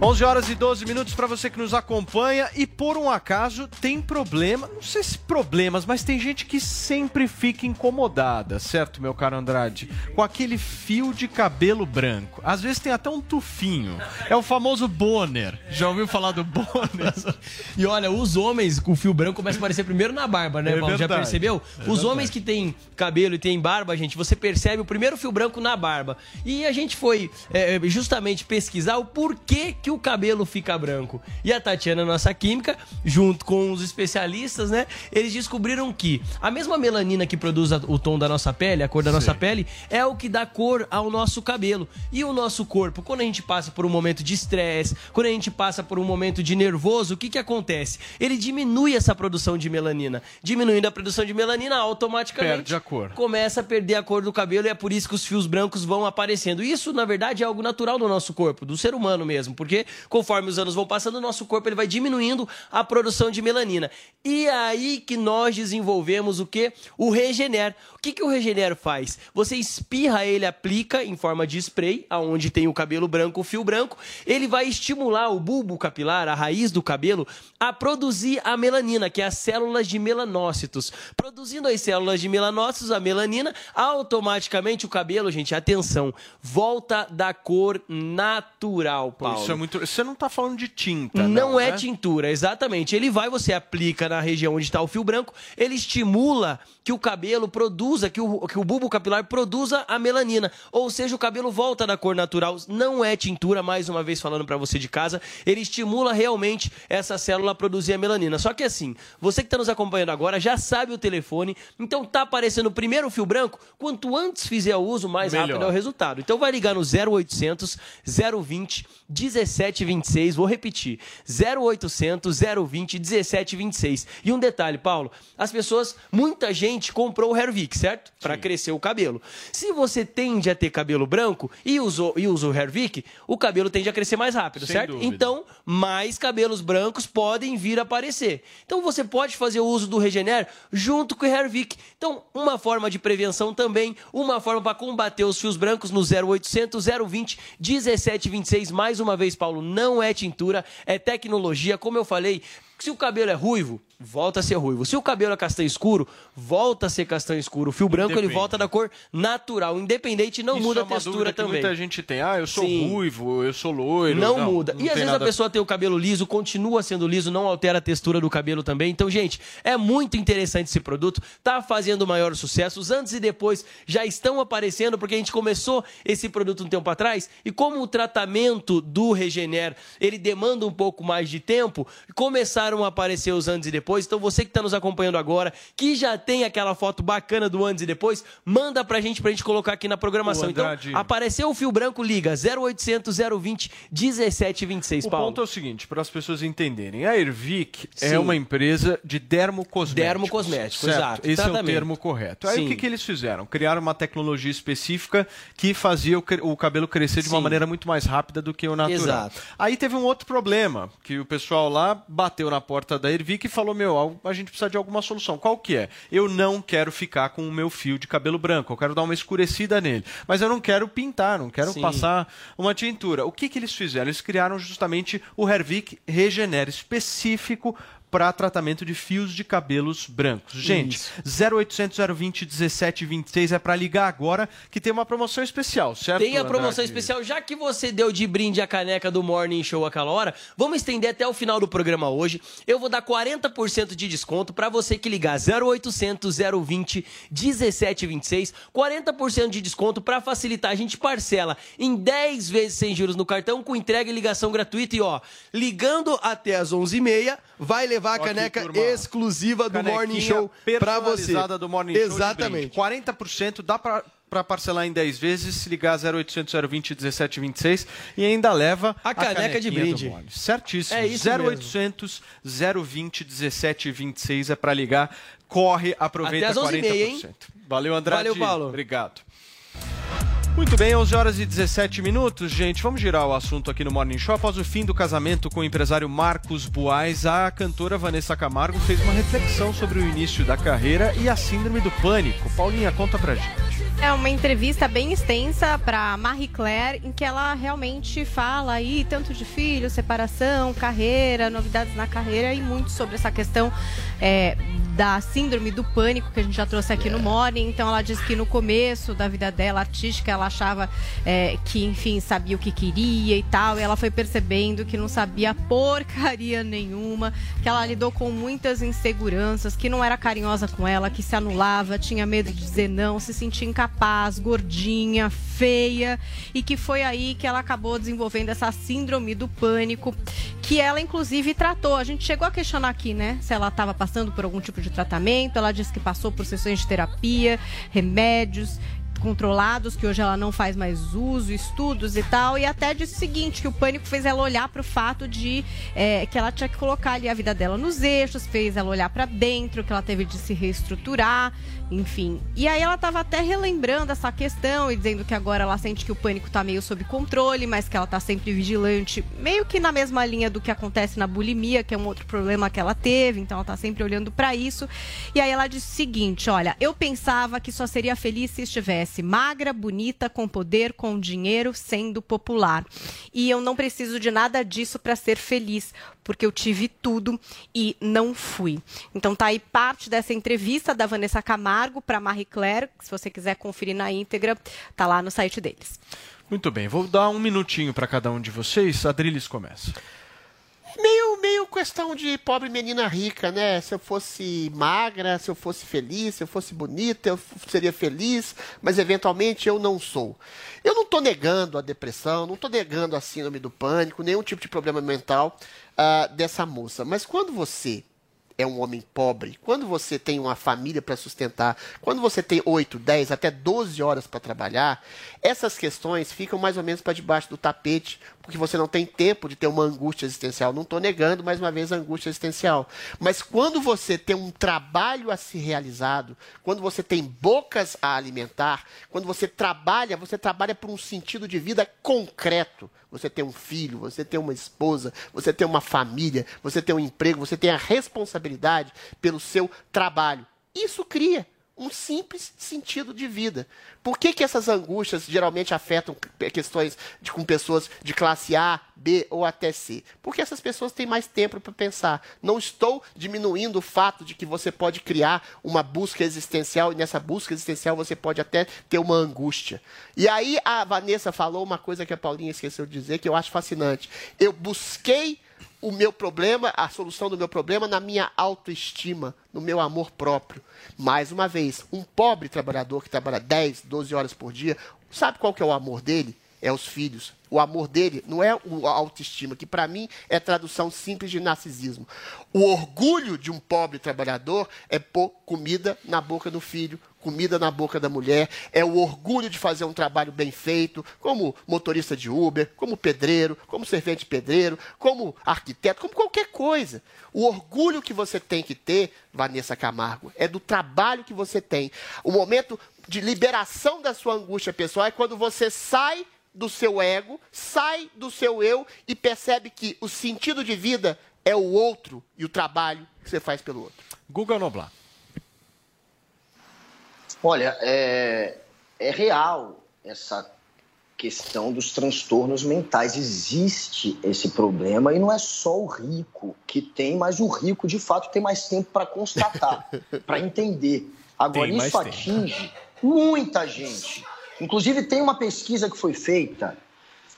11 horas e 12 minutos para você que nos acompanha e por um acaso tem problema, não sei se problemas, mas tem gente que sempre fica incomodada, certo, meu caro Andrade? Com aquele fio de cabelo branco. Às vezes tem até um tufinho. É o famoso boner. Já ouviu falar do boner? [laughs] E olha, os homens com fio branco começam a aparecer primeiro na barba, né, É Paulo? Já verdade. percebeu? É os homens que têm cabelo e têm barba, gente, você percebe o primeiro fio branco na barba. E a gente foi é, justamente pesquisar o porquê que o cabelo fica branco. E a Tatiana, nossa química, junto com os especialistas, né? Eles descobriram que a mesma melanina que produz o tom da nossa pele, a cor da nossa pele, é o que dá cor ao nosso cabelo. E o nosso corpo, quando a gente passa por um momento de estresse, quando a gente passa por um momento de nervoso, o que que acontece? Ele diminui essa produção de melanina. Diminuindo a produção de melanina, automaticamente Perde a cor. começa a perder a cor do cabelo e é por isso que os fios brancos vão aparecendo. Isso, na verdade, é algo natural do nosso corpo, do ser humano mesmo, porque conforme os anos vão passando, o nosso corpo ele vai diminuindo a produção de melanina. E aí que nós desenvolvemos o que? O Regener. O que, que o Regener faz? Você espirra ele, aplica em forma de spray, aonde tem o cabelo branco, o fio branco, ele vai estimular o bulbo capilar, a raiz do cabelo, a produzir a melanina, que é as células de melanócitos. Produzindo as células de melanócitos, a melanina, automaticamente o cabelo, gente, atenção, volta da cor natural, Paulo. Isso é muito. Você não tá falando de tinta, Não, não, é né? tintura, exatamente. Ele vai, você aplica na região onde está o fio branco, ele estimula que o cabelo produza, que o, que o bulbo capilar produza a melanina. Ou seja, o cabelo volta da cor natural. Não é tintura, mais uma vez falando para você de casa. Ele estimula realmente essa célula a produzir a melanina. Só que assim, você que está nos acompanhando agora já sabe o telefone, então tá aparecendo o primeiro fio branco. Quanto antes fizer o uso, mais Melhor. rápido é o resultado. Então vai ligar no 0800 020 1726. Vou repetir: 0800 020 1726. E um detalhe, Paulo: as pessoas, muita gente comprou o Hervik, certo? Para crescer o cabelo. Se você tende a ter cabelo branco e usou, e usa o Hervik, o cabelo tende a crescer mais rápido, Sem certo? dúvida. Então, mais cabelos brancos podem vir a aparecer. Então você pode fazer o uso do Regener junto com o Hervik. Então, uma forma de prevenção também, uma forma para combater os fios brancos no 0800 020 1726. Mais uma vez, Paulo, não é tintura, é tecnologia. Como eu falei, se o cabelo é ruivo, volta a ser ruivo. Se o cabelo é castanho escuro, volta a ser castanho escuro. O fio branco ele volta da cor natural, independente, não Isso muda é a textura também. Muita gente tem. Ah, eu sou Sim. ruivo, eu sou loiro. Não, muda. não e às vezes nada- a pessoa tem o cabelo liso, continua sendo liso, não altera a textura do cabelo também. Então, gente, é muito interessante esse produto. Tá fazendo maior sucesso. Os antes e depois já estão aparecendo, porque a gente começou esse produto um tempo atrás. E como o tratamento do Regener, ele demanda um pouco mais de tempo, começaram a aparecer os antes e depois. Então, você que está nos acompanhando agora, que já tem aquela foto bacana do antes e depois, manda pra gente, pra gente colocar aqui na programação. Então, apareceu o fio branco, liga 0800 020 1726, O Paulo. ponto é o seguinte, para as pessoas entenderem. A Ervic Sim. é uma empresa de dermocosméticos. Dermocosméticos, certo? exato, Esse é o termo correto. Aí Sim. o que, que eles fizeram? Criaram uma tecnologia específica que fazia o, o cabelo crescer de uma Sim. maneira muito mais rápida do que o natural. Exato. Aí teve um outro problema, que o pessoal lá bateu na porta da Ervic e falou, meu, a gente precisa de alguma solução. Qual que é? Eu não quero ficar com o meu fio de cabelo branco, eu quero dar uma escurecida nele. Mas eu não quero pintar, não quero Sim. passar uma tintura. O que, que eles fizeram? Eles criaram justamente o Hervik Regener, específico para tratamento de fios de cabelos brancos. Gente, 0800 020 1726 é para ligar agora que tem uma promoção especial, certo? Tem a promoção Andrade? especial, já que você deu de brinde a caneca do Morning Show aquela hora, vamos estender até o final do programa hoje. Eu vou dar 40% de desconto para você que ligar 0800 020 1726, 40% de desconto para facilitar. A gente parcela em 10 vezes sem juros no cartão com entrega e ligação gratuita e ó, ligando até as 11h30, vai levar a Ó aqui, caneca turma. exclusiva do Canequinha Morning Show para você. do Morning Show de Exatamente. brinde. 40% dá para para parcelar em 10 vezes, se ligar 0800 020 1726 e ainda leva A caneca de brinde. Certíssimo. É isso mesmo. 0800 020 1726 é para ligar. Corre, aproveita Até às 11h30, 40%. hein? Valeu, Andrade. Valeu, Paulo. Obrigado. Muito bem, 11 horas e 17 minutos, gente. Vamos girar o assunto aqui no Morning Show. Após o fim do casamento com o empresário Marcos Buais, a cantora Vanessa Camargo fez uma reflexão sobre o início da carreira e a síndrome do pânico. Paulinha, conta pra gente. É uma entrevista bem extensa para Marie Claire, em que ela realmente fala aí tanto de filho, separação, carreira, novidades na carreira e muito sobre essa questão é, da síndrome do pânico que a gente já trouxe aqui no Morning. Então ela diz que no começo da vida dela artística ela achava é, que, enfim, sabia o que queria e tal. E ela foi percebendo que não sabia porcaria nenhuma, que ela lidou com muitas inseguranças, que não era carinhosa com ela, que se anulava, tinha medo de dizer não, se sentia incapaz, gordinha, feia, e que foi aí que ela acabou desenvolvendo essa síndrome do pânico, que ela inclusive tratou. A gente chegou a questionar aqui, né, se ela estava passando por algum tipo de tratamento. Ela disse que passou por sessões de terapia, remédios controlados, que hoje ela não faz mais uso, estudos e tal, e até disse o seguinte, que o pânico fez ela olhar para o fato de é, que ela tinha que colocar ali a vida dela nos eixos, fez ela olhar para dentro, que ela teve de se reestruturar, enfim. E aí ela estava até relembrando essa questão e dizendo que agora ela sente que o pânico está meio sob controle, mas que ela está sempre vigilante, meio que na mesma linha do que acontece na bulimia, que é um outro problema que ela teve, então ela está sempre olhando para isso. E aí ela disse o seguinte, olha, eu pensava que só seria feliz se estivesse magra, bonita, com poder, com dinheiro, sendo popular. E eu não preciso de nada disso para ser feliz, porque eu tive tudo e não fui. Então tá aí parte dessa entrevista da Vanessa Camargo para Marie Claire, que se você quiser conferir na íntegra, tá lá no site deles. Muito bem, vou dar um minutinho para cada um de vocês. Adriles começa. Meio, meio questão de pobre menina rica, né? Se eu fosse magra, se eu fosse feliz, se eu fosse bonita, eu seria feliz, mas eventualmente eu não sou. Eu não estou negando a depressão, não estou negando a síndrome do pânico, nenhum tipo de problema mental ah, dessa moça. Mas quando você é um homem pobre, quando você tem uma família para sustentar, quando você tem 8, 10, até 12 horas para trabalhar, essas questões ficam mais ou menos para debaixo do tapete, porque você não tem tempo de ter uma angústia existencial. Não estou negando, mais uma vez, a angústia existencial. Mas quando você tem um trabalho a ser realizado, quando você tem bocas a alimentar, quando você trabalha, você trabalha por um sentido de vida concreto. Você tem um filho, você tem uma esposa, você tem uma família, você tem um emprego, você tem a responsabilidade pelo seu trabalho. Isso cria um simples sentido de vida. Por que, que essas angústias geralmente afetam que- questões de, com pessoas de classe A, B ou até C? Porque essas pessoas têm mais tempo para pensar. Não estou diminuindo o fato de que você pode criar uma busca existencial e nessa busca existencial você pode até ter uma angústia. E aí a Vanessa falou uma coisa que a Paulinha esqueceu de dizer que eu acho fascinante. Eu busquei o meu problema, a solução do meu problema na minha autoestima, no meu amor próprio. Mais uma vez, um pobre trabalhador que trabalha 10, 12 horas por dia, sabe qual que é o amor dele? É os filhos. O amor dele não é a autoestima, que para mim é tradução simples de narcisismo. O orgulho de um pobre trabalhador é pôr comida na boca do filho, comida na boca da mulher, é o orgulho de fazer um trabalho bem feito, como motorista de Uber, como pedreiro, como servente pedreiro, como arquiteto, como qualquer coisa. O orgulho que você tem que ter, Vanessa Camargo, é do trabalho que você tem. O momento de liberação da sua angústia pessoal é quando você sai do seu ego, sai do seu eu e percebe que o sentido de vida é o outro e o trabalho que você faz pelo outro. Guga Noblar. Olha, é, é real essa questão dos transtornos mentais. Existe esse problema e não é só o rico que tem, mas o rico de fato tem mais tempo para constatar, [laughs] para entender. Agora, Tem isso tempo. atinge muita gente. Inclusive, tem uma pesquisa que foi feita.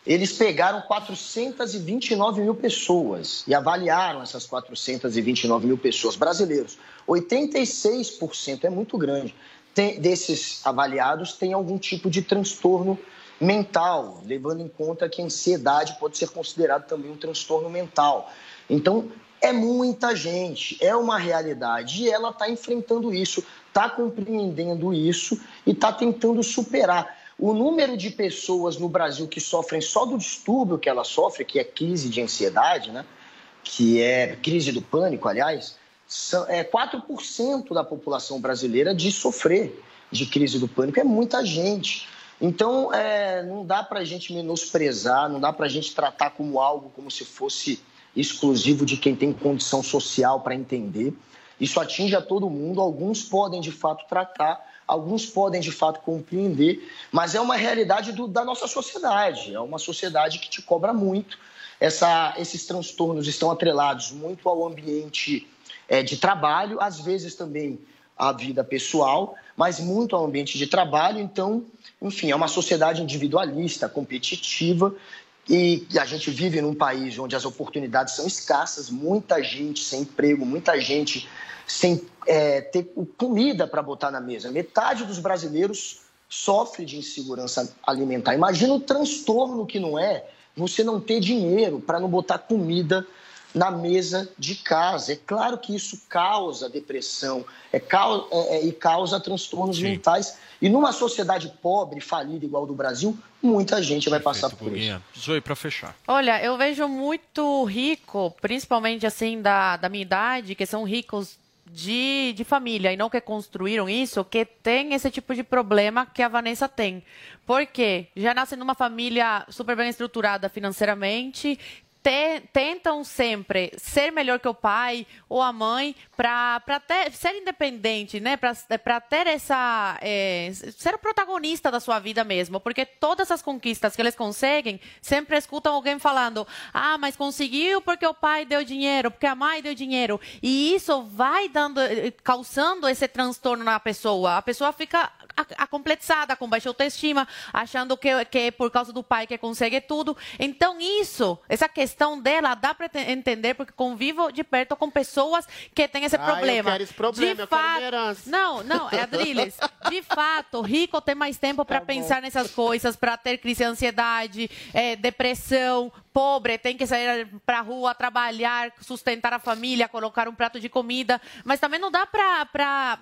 Eles pegaram 429 mil pessoas e avaliaram essas 429 mil pessoas brasileiros. 86% é muito grande. Tem- desses avaliados tem algum tipo de transtorno mental, levando em conta que a ansiedade pode ser considerado também um transtorno mental. Então, é muita gente, é uma realidade e ela está enfrentando isso, está compreendendo isso e está tentando superar. O número de pessoas no Brasil que sofrem só do distúrbio que ela sofre, que é crise de ansiedade, né? que é crise do pânico, aliás, é 4% da população brasileira de sofrer de crise do pânico. É muita gente. Então, é, não dá para a gente menosprezar, não dá para a gente tratar como algo como se fosse exclusivo de quem tem condição social para entender. Isso atinge a todo mundo. Alguns podem, de fato, tratar, alguns podem, de fato, compreender, mas é uma realidade do- da nossa sociedade. É uma sociedade que te cobra muito. Essa- esses transtornos estão atrelados muito ao ambiente eh, de trabalho, às vezes também à vida pessoal, mas muito ao ambiente de trabalho. Então, enfim, é uma sociedade individualista, competitiva, e a gente vive num país onde as oportunidades são escassas, muita gente sem emprego, muita gente sem eh, ter comida para botar na mesa. Metade dos brasileiros sofre de insegurança alimentar. Imagina o transtorno que não é você não ter dinheiro para não botar comida na mesa de casa. É claro que isso causa depressão é, cau- é, é, e causa transtornos mentais. E numa sociedade pobre, falida igual do Brasil, muita gente vai passar por isso. Zoe, para fechar. Olha, eu vejo muito rico, principalmente assim da, da minha idade, que são ricos de, de família e não que construíram isso, que tem esse tipo de problema que a Vanessa tem. Por quê? Já nascem numa família super bem estruturada financeiramente, te- tentam sempre ser melhor que o pai ou a mãe para ser independente, né? Para ter essa. é, ser o protagonista da sua vida mesmo. Porque todas as conquistas que eles conseguem, sempre escutam alguém falando: ah, mas conseguiu porque o pai deu dinheiro, porque a mãe deu dinheiro. E isso vai dando, eh, causando esse transtorno na pessoa. A pessoa fica acomplexada, com baixa autoestima, achando que, que é por causa do pai que consegue tudo. Então, isso, essa questão dela, dá para entender, porque convivo de perto com pessoas que têm esse Ah, eu problema. quero esse problema, de eu quero fato, herança. Não, não, é Adriles. De fato, rico tem mais tempo para pensar nessas coisas, para ter crise de ansiedade, eh, depressão. Pobre tem que sair para rua, trabalhar, sustentar a família, colocar um prato de comida. Mas também não dá para,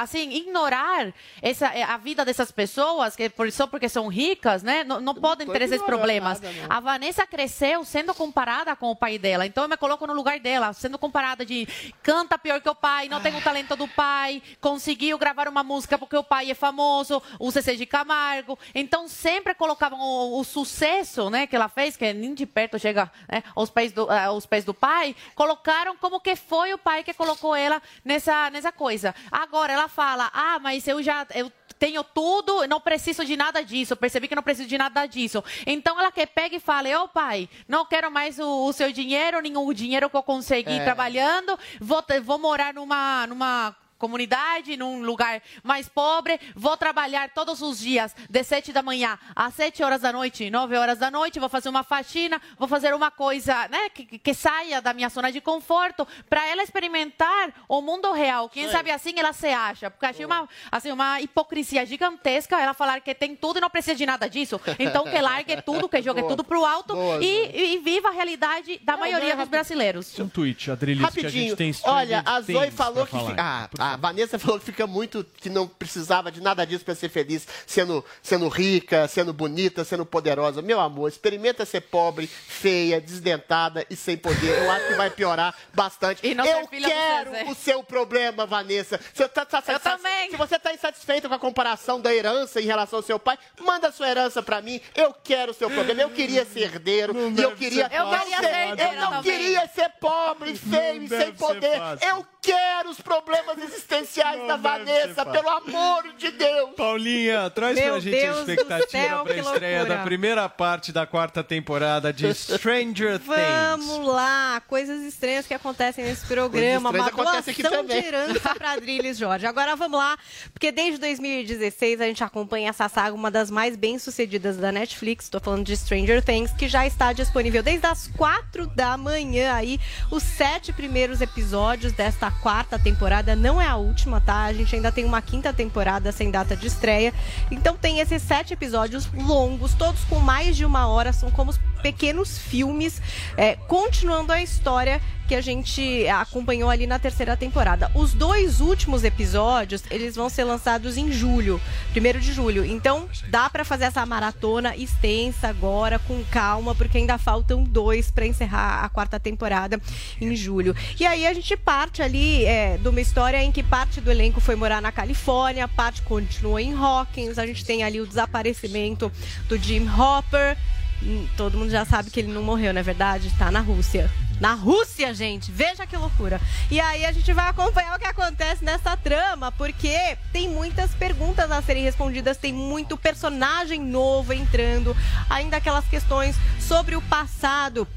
assim, ignorar essa, eh, a vida dessas pessoas, que por, só porque são ricas, né? Não, não podem ter esses problemas. nada, não. A Vanessa cresceu sendo comparada com o pai dela. Então eu me coloco no lugar dela, sendo comparada de canta pior que o pai, não tem o talento do pai, conseguiu gravar uma música porque o pai é famoso, o CC de Camargo. Então sempre colocavam o, o sucesso, né, que ela fez, que de perto chega né, aos, pés do, eh, aos pés do pai, colocaram como que foi o pai que colocou ela nessa, nessa coisa. Agora ela fala: "Ah, mas eu já eu tenho tudo, não preciso de nada disso. Percebi que não preciso de nada disso. Então ela que pega e fala: Ô pai, não quero mais o, o seu dinheiro, o dinheiro que eu consegui É. trabalhando. Vou, vou morar numa, numa comunidade, num lugar mais pobre. Vou trabalhar todos os dias, de 7 da manhã às 7 horas da noite, 9 horas da noite. Vou fazer uma faxina, vou fazer uma coisa né, que, que- saia da minha zona de conforto para ela experimentar o mundo real. Quem sabe assim ela se acha. Porque achei uma, assim, uma hipocrisia gigantesca ela falar que tem tudo e não precisa de nada disso. Então que largue tudo, que jogue Boa. tudo pro alto Boa, e, e viva a realidade da maioria dos brasileiros. Um tweet, Adrilis, que a gente tem Olha, a Zoe falou que. falar. Ah, a Vanessa falou que fica muito. que não precisava de nada disso para ser feliz, sendo, sendo rica, sendo bonita, sendo poderosa. Meu amor, experimenta ser pobre, feia, desdentada e sem poder. Eu acho que vai piorar bastante. E não Eu quero o seu problema, Vanessa. Você tá, tá- Eu tá- também. Se você está insatisfeito com a comparação da herança em relação ao seu pai, manda sua herança para mim. Eu quero o seu problema. Eu queria ser herdeiro e eu queria. Eu queria ser Eu não também. queria ser pobre, feio e sem poder. Eu quero os problemas existenciais da Vanessa, pelo amor de Deus. Paulinha, traz Meu pra gente Deus a expectativa céu, pra que estreia loucura. da primeira parte da quarta temporada de Stranger [laughs] Things. Vamos lá, coisas estranhas que acontecem nesse programa. Coisas Uma acontecem aqui doação também. de herança para [laughs] Adriles Jorge. Agora vamos lá, porque desde 2016 a gente acompanha essa saga, uma das mais bem-sucedidas da Netflix. Estou falando de Stranger Things, que já está disponível desde as quatro da manhã aí. Os sete primeiros episódios desta quarta temporada, não é a última, tá? A gente ainda tem uma quinta temporada sem data de estreia. Então tem esses sete episódios longos, todos com mais de uma hora, são como os pequenos filmes, é, continuando a história que a gente acompanhou ali na terceira temporada. Os dois últimos episódios, eles vão ser lançados em julho, primeiro de julho. Então, dá pra fazer essa maratona extensa agora, com calma, porque ainda faltam dois pra encerrar a quarta temporada em julho. E aí a gente parte ali é, de uma história em que parte do elenco foi morar na Califórnia, parte continuou em Hawkins. A gente tem ali o desaparecimento do Jim Hopper. Hum, Todo mundo já sabe que ele não morreu, não é verdade? Tá na Rússia. Na Rússia, gente! Veja que loucura! E aí a gente vai acompanhar o que acontece nessa trama, porque tem muitas perguntas a serem respondidas, tem muito personagem novo entrando, ainda aquelas questões sobre o passado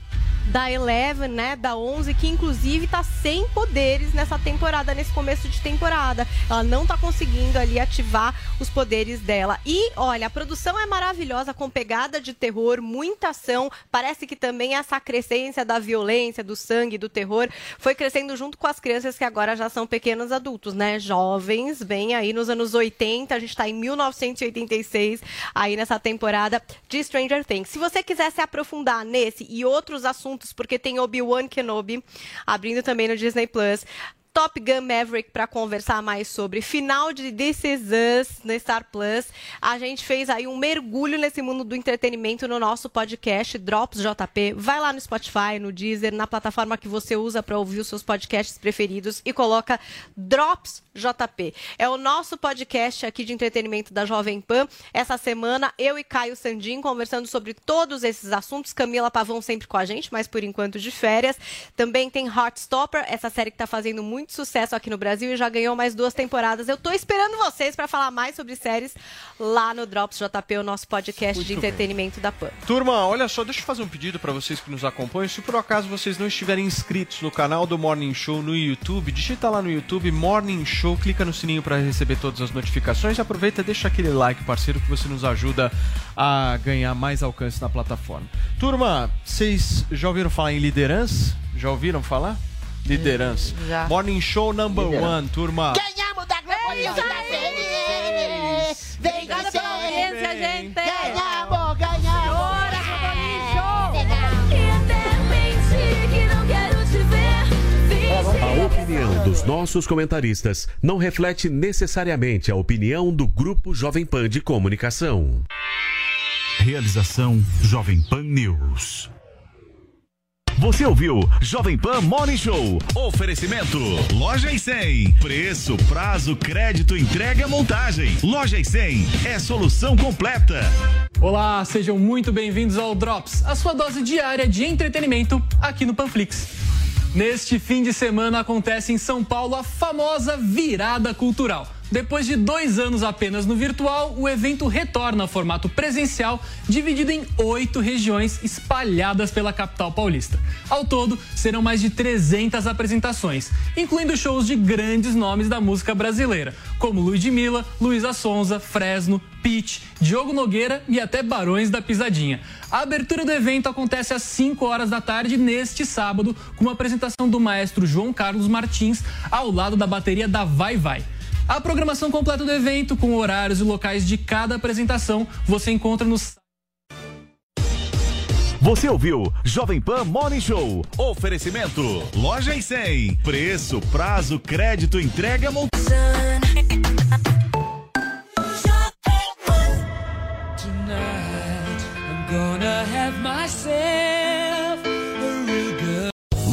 da Eleven, né, da 11, que inclusive tá sem poderes nessa temporada, nesse começo de temporada. Ela não tá conseguindo ali ativar os poderes dela. E, olha, a produção é maravilhosa, com pegada de terror, muita ação. Parece que também essa crescência da violência, do sangue, do terror, foi crescendo junto com as crianças que agora já são pequenos adultos, né? Jovens, bem aí nos anos 80, a gente tá em 1986, aí nessa temporada de Stranger Things. Se você quiser se aprofundar nesse e outros assuntos, porque tem Obi-Wan Kenobi abrindo também no Disney Plus. Top Gun Maverick para conversar mais sobre final de This Is Us no Star Plus. A gente fez aí um mergulho nesse mundo do entretenimento no nosso podcast Drops JP. Vai lá no Spotify, no Deezer, na plataforma que você usa para ouvir os seus podcasts preferidos e coloca Drops JP. É o nosso podcast aqui de entretenimento da Jovem Pan. Essa semana eu e Caio Sandin conversando sobre todos esses assuntos. Camila Pavão sempre com a gente, mas por enquanto de férias. Também tem Heartstopper, essa série que está fazendo muito sucesso aqui no Brasil e já ganhou mais duas temporadas. Eu tô esperando vocês para falar mais sobre séries lá no Drops JP, o nosso podcast de Muito bem. entretenimento da Pan. Turma, olha só, deixa eu fazer um pedido para vocês que nos acompanham. Se por acaso vocês não estiverem inscritos no canal do Morning Show no YouTube, digita lá no YouTube Morning Show, clica no sininho para receber todas as notificações e aproveita e deixa aquele like, parceiro, que você nos ajuda a ganhar mais alcance na plataforma. Turma, vocês já ouviram falar em liderança? Já ouviram falar? Liderança. Já. Morning Show number Liderança. one, turma. Ganhamos da Globo News da Feliz! Vem Obrigada pela audiência, gente! Ganhamos, ganhamos! A opinião dos nossos comentaristas não reflete necessariamente a opinião do Grupo Jovem Pan de Comunicação. Realização Jovem Pan News. Você ouviu Jovem Pan Morning Show. Oferecimento Loja e 100. Preço, prazo, crédito, entrega, montagem. Loja e 100 é solução completa. Olá, sejam muito bem-vindos ao Drops, a sua dose diária de entretenimento aqui no Panflix. Neste fim de semana acontece em São Paulo a famosa virada cultural. Depois de dois anos apenas no virtual, o evento retorna ao formato presencial, dividido em oito regiões espalhadas pela capital paulista. Ao todo, serão mais de 300 apresentações, incluindo shows de grandes nomes da música brasileira, como Ludmilla, Luísa Sonza, Fresno, Pitch, Diogo Nogueira e até Barões da Pisadinha. A abertura do evento acontece às 5 horas da tarde neste sábado, com uma apresentação do maestro João Carlos Martins ao lado da bateria da Vai Vai. A programação completa do evento, com horários e locais de cada apresentação, você encontra no Você ouviu Jovem Pan Morning Show. Oferecimento Loja e 100. Preço, prazo, crédito, entrega, montagem. Tonight, I'm gonna have myself.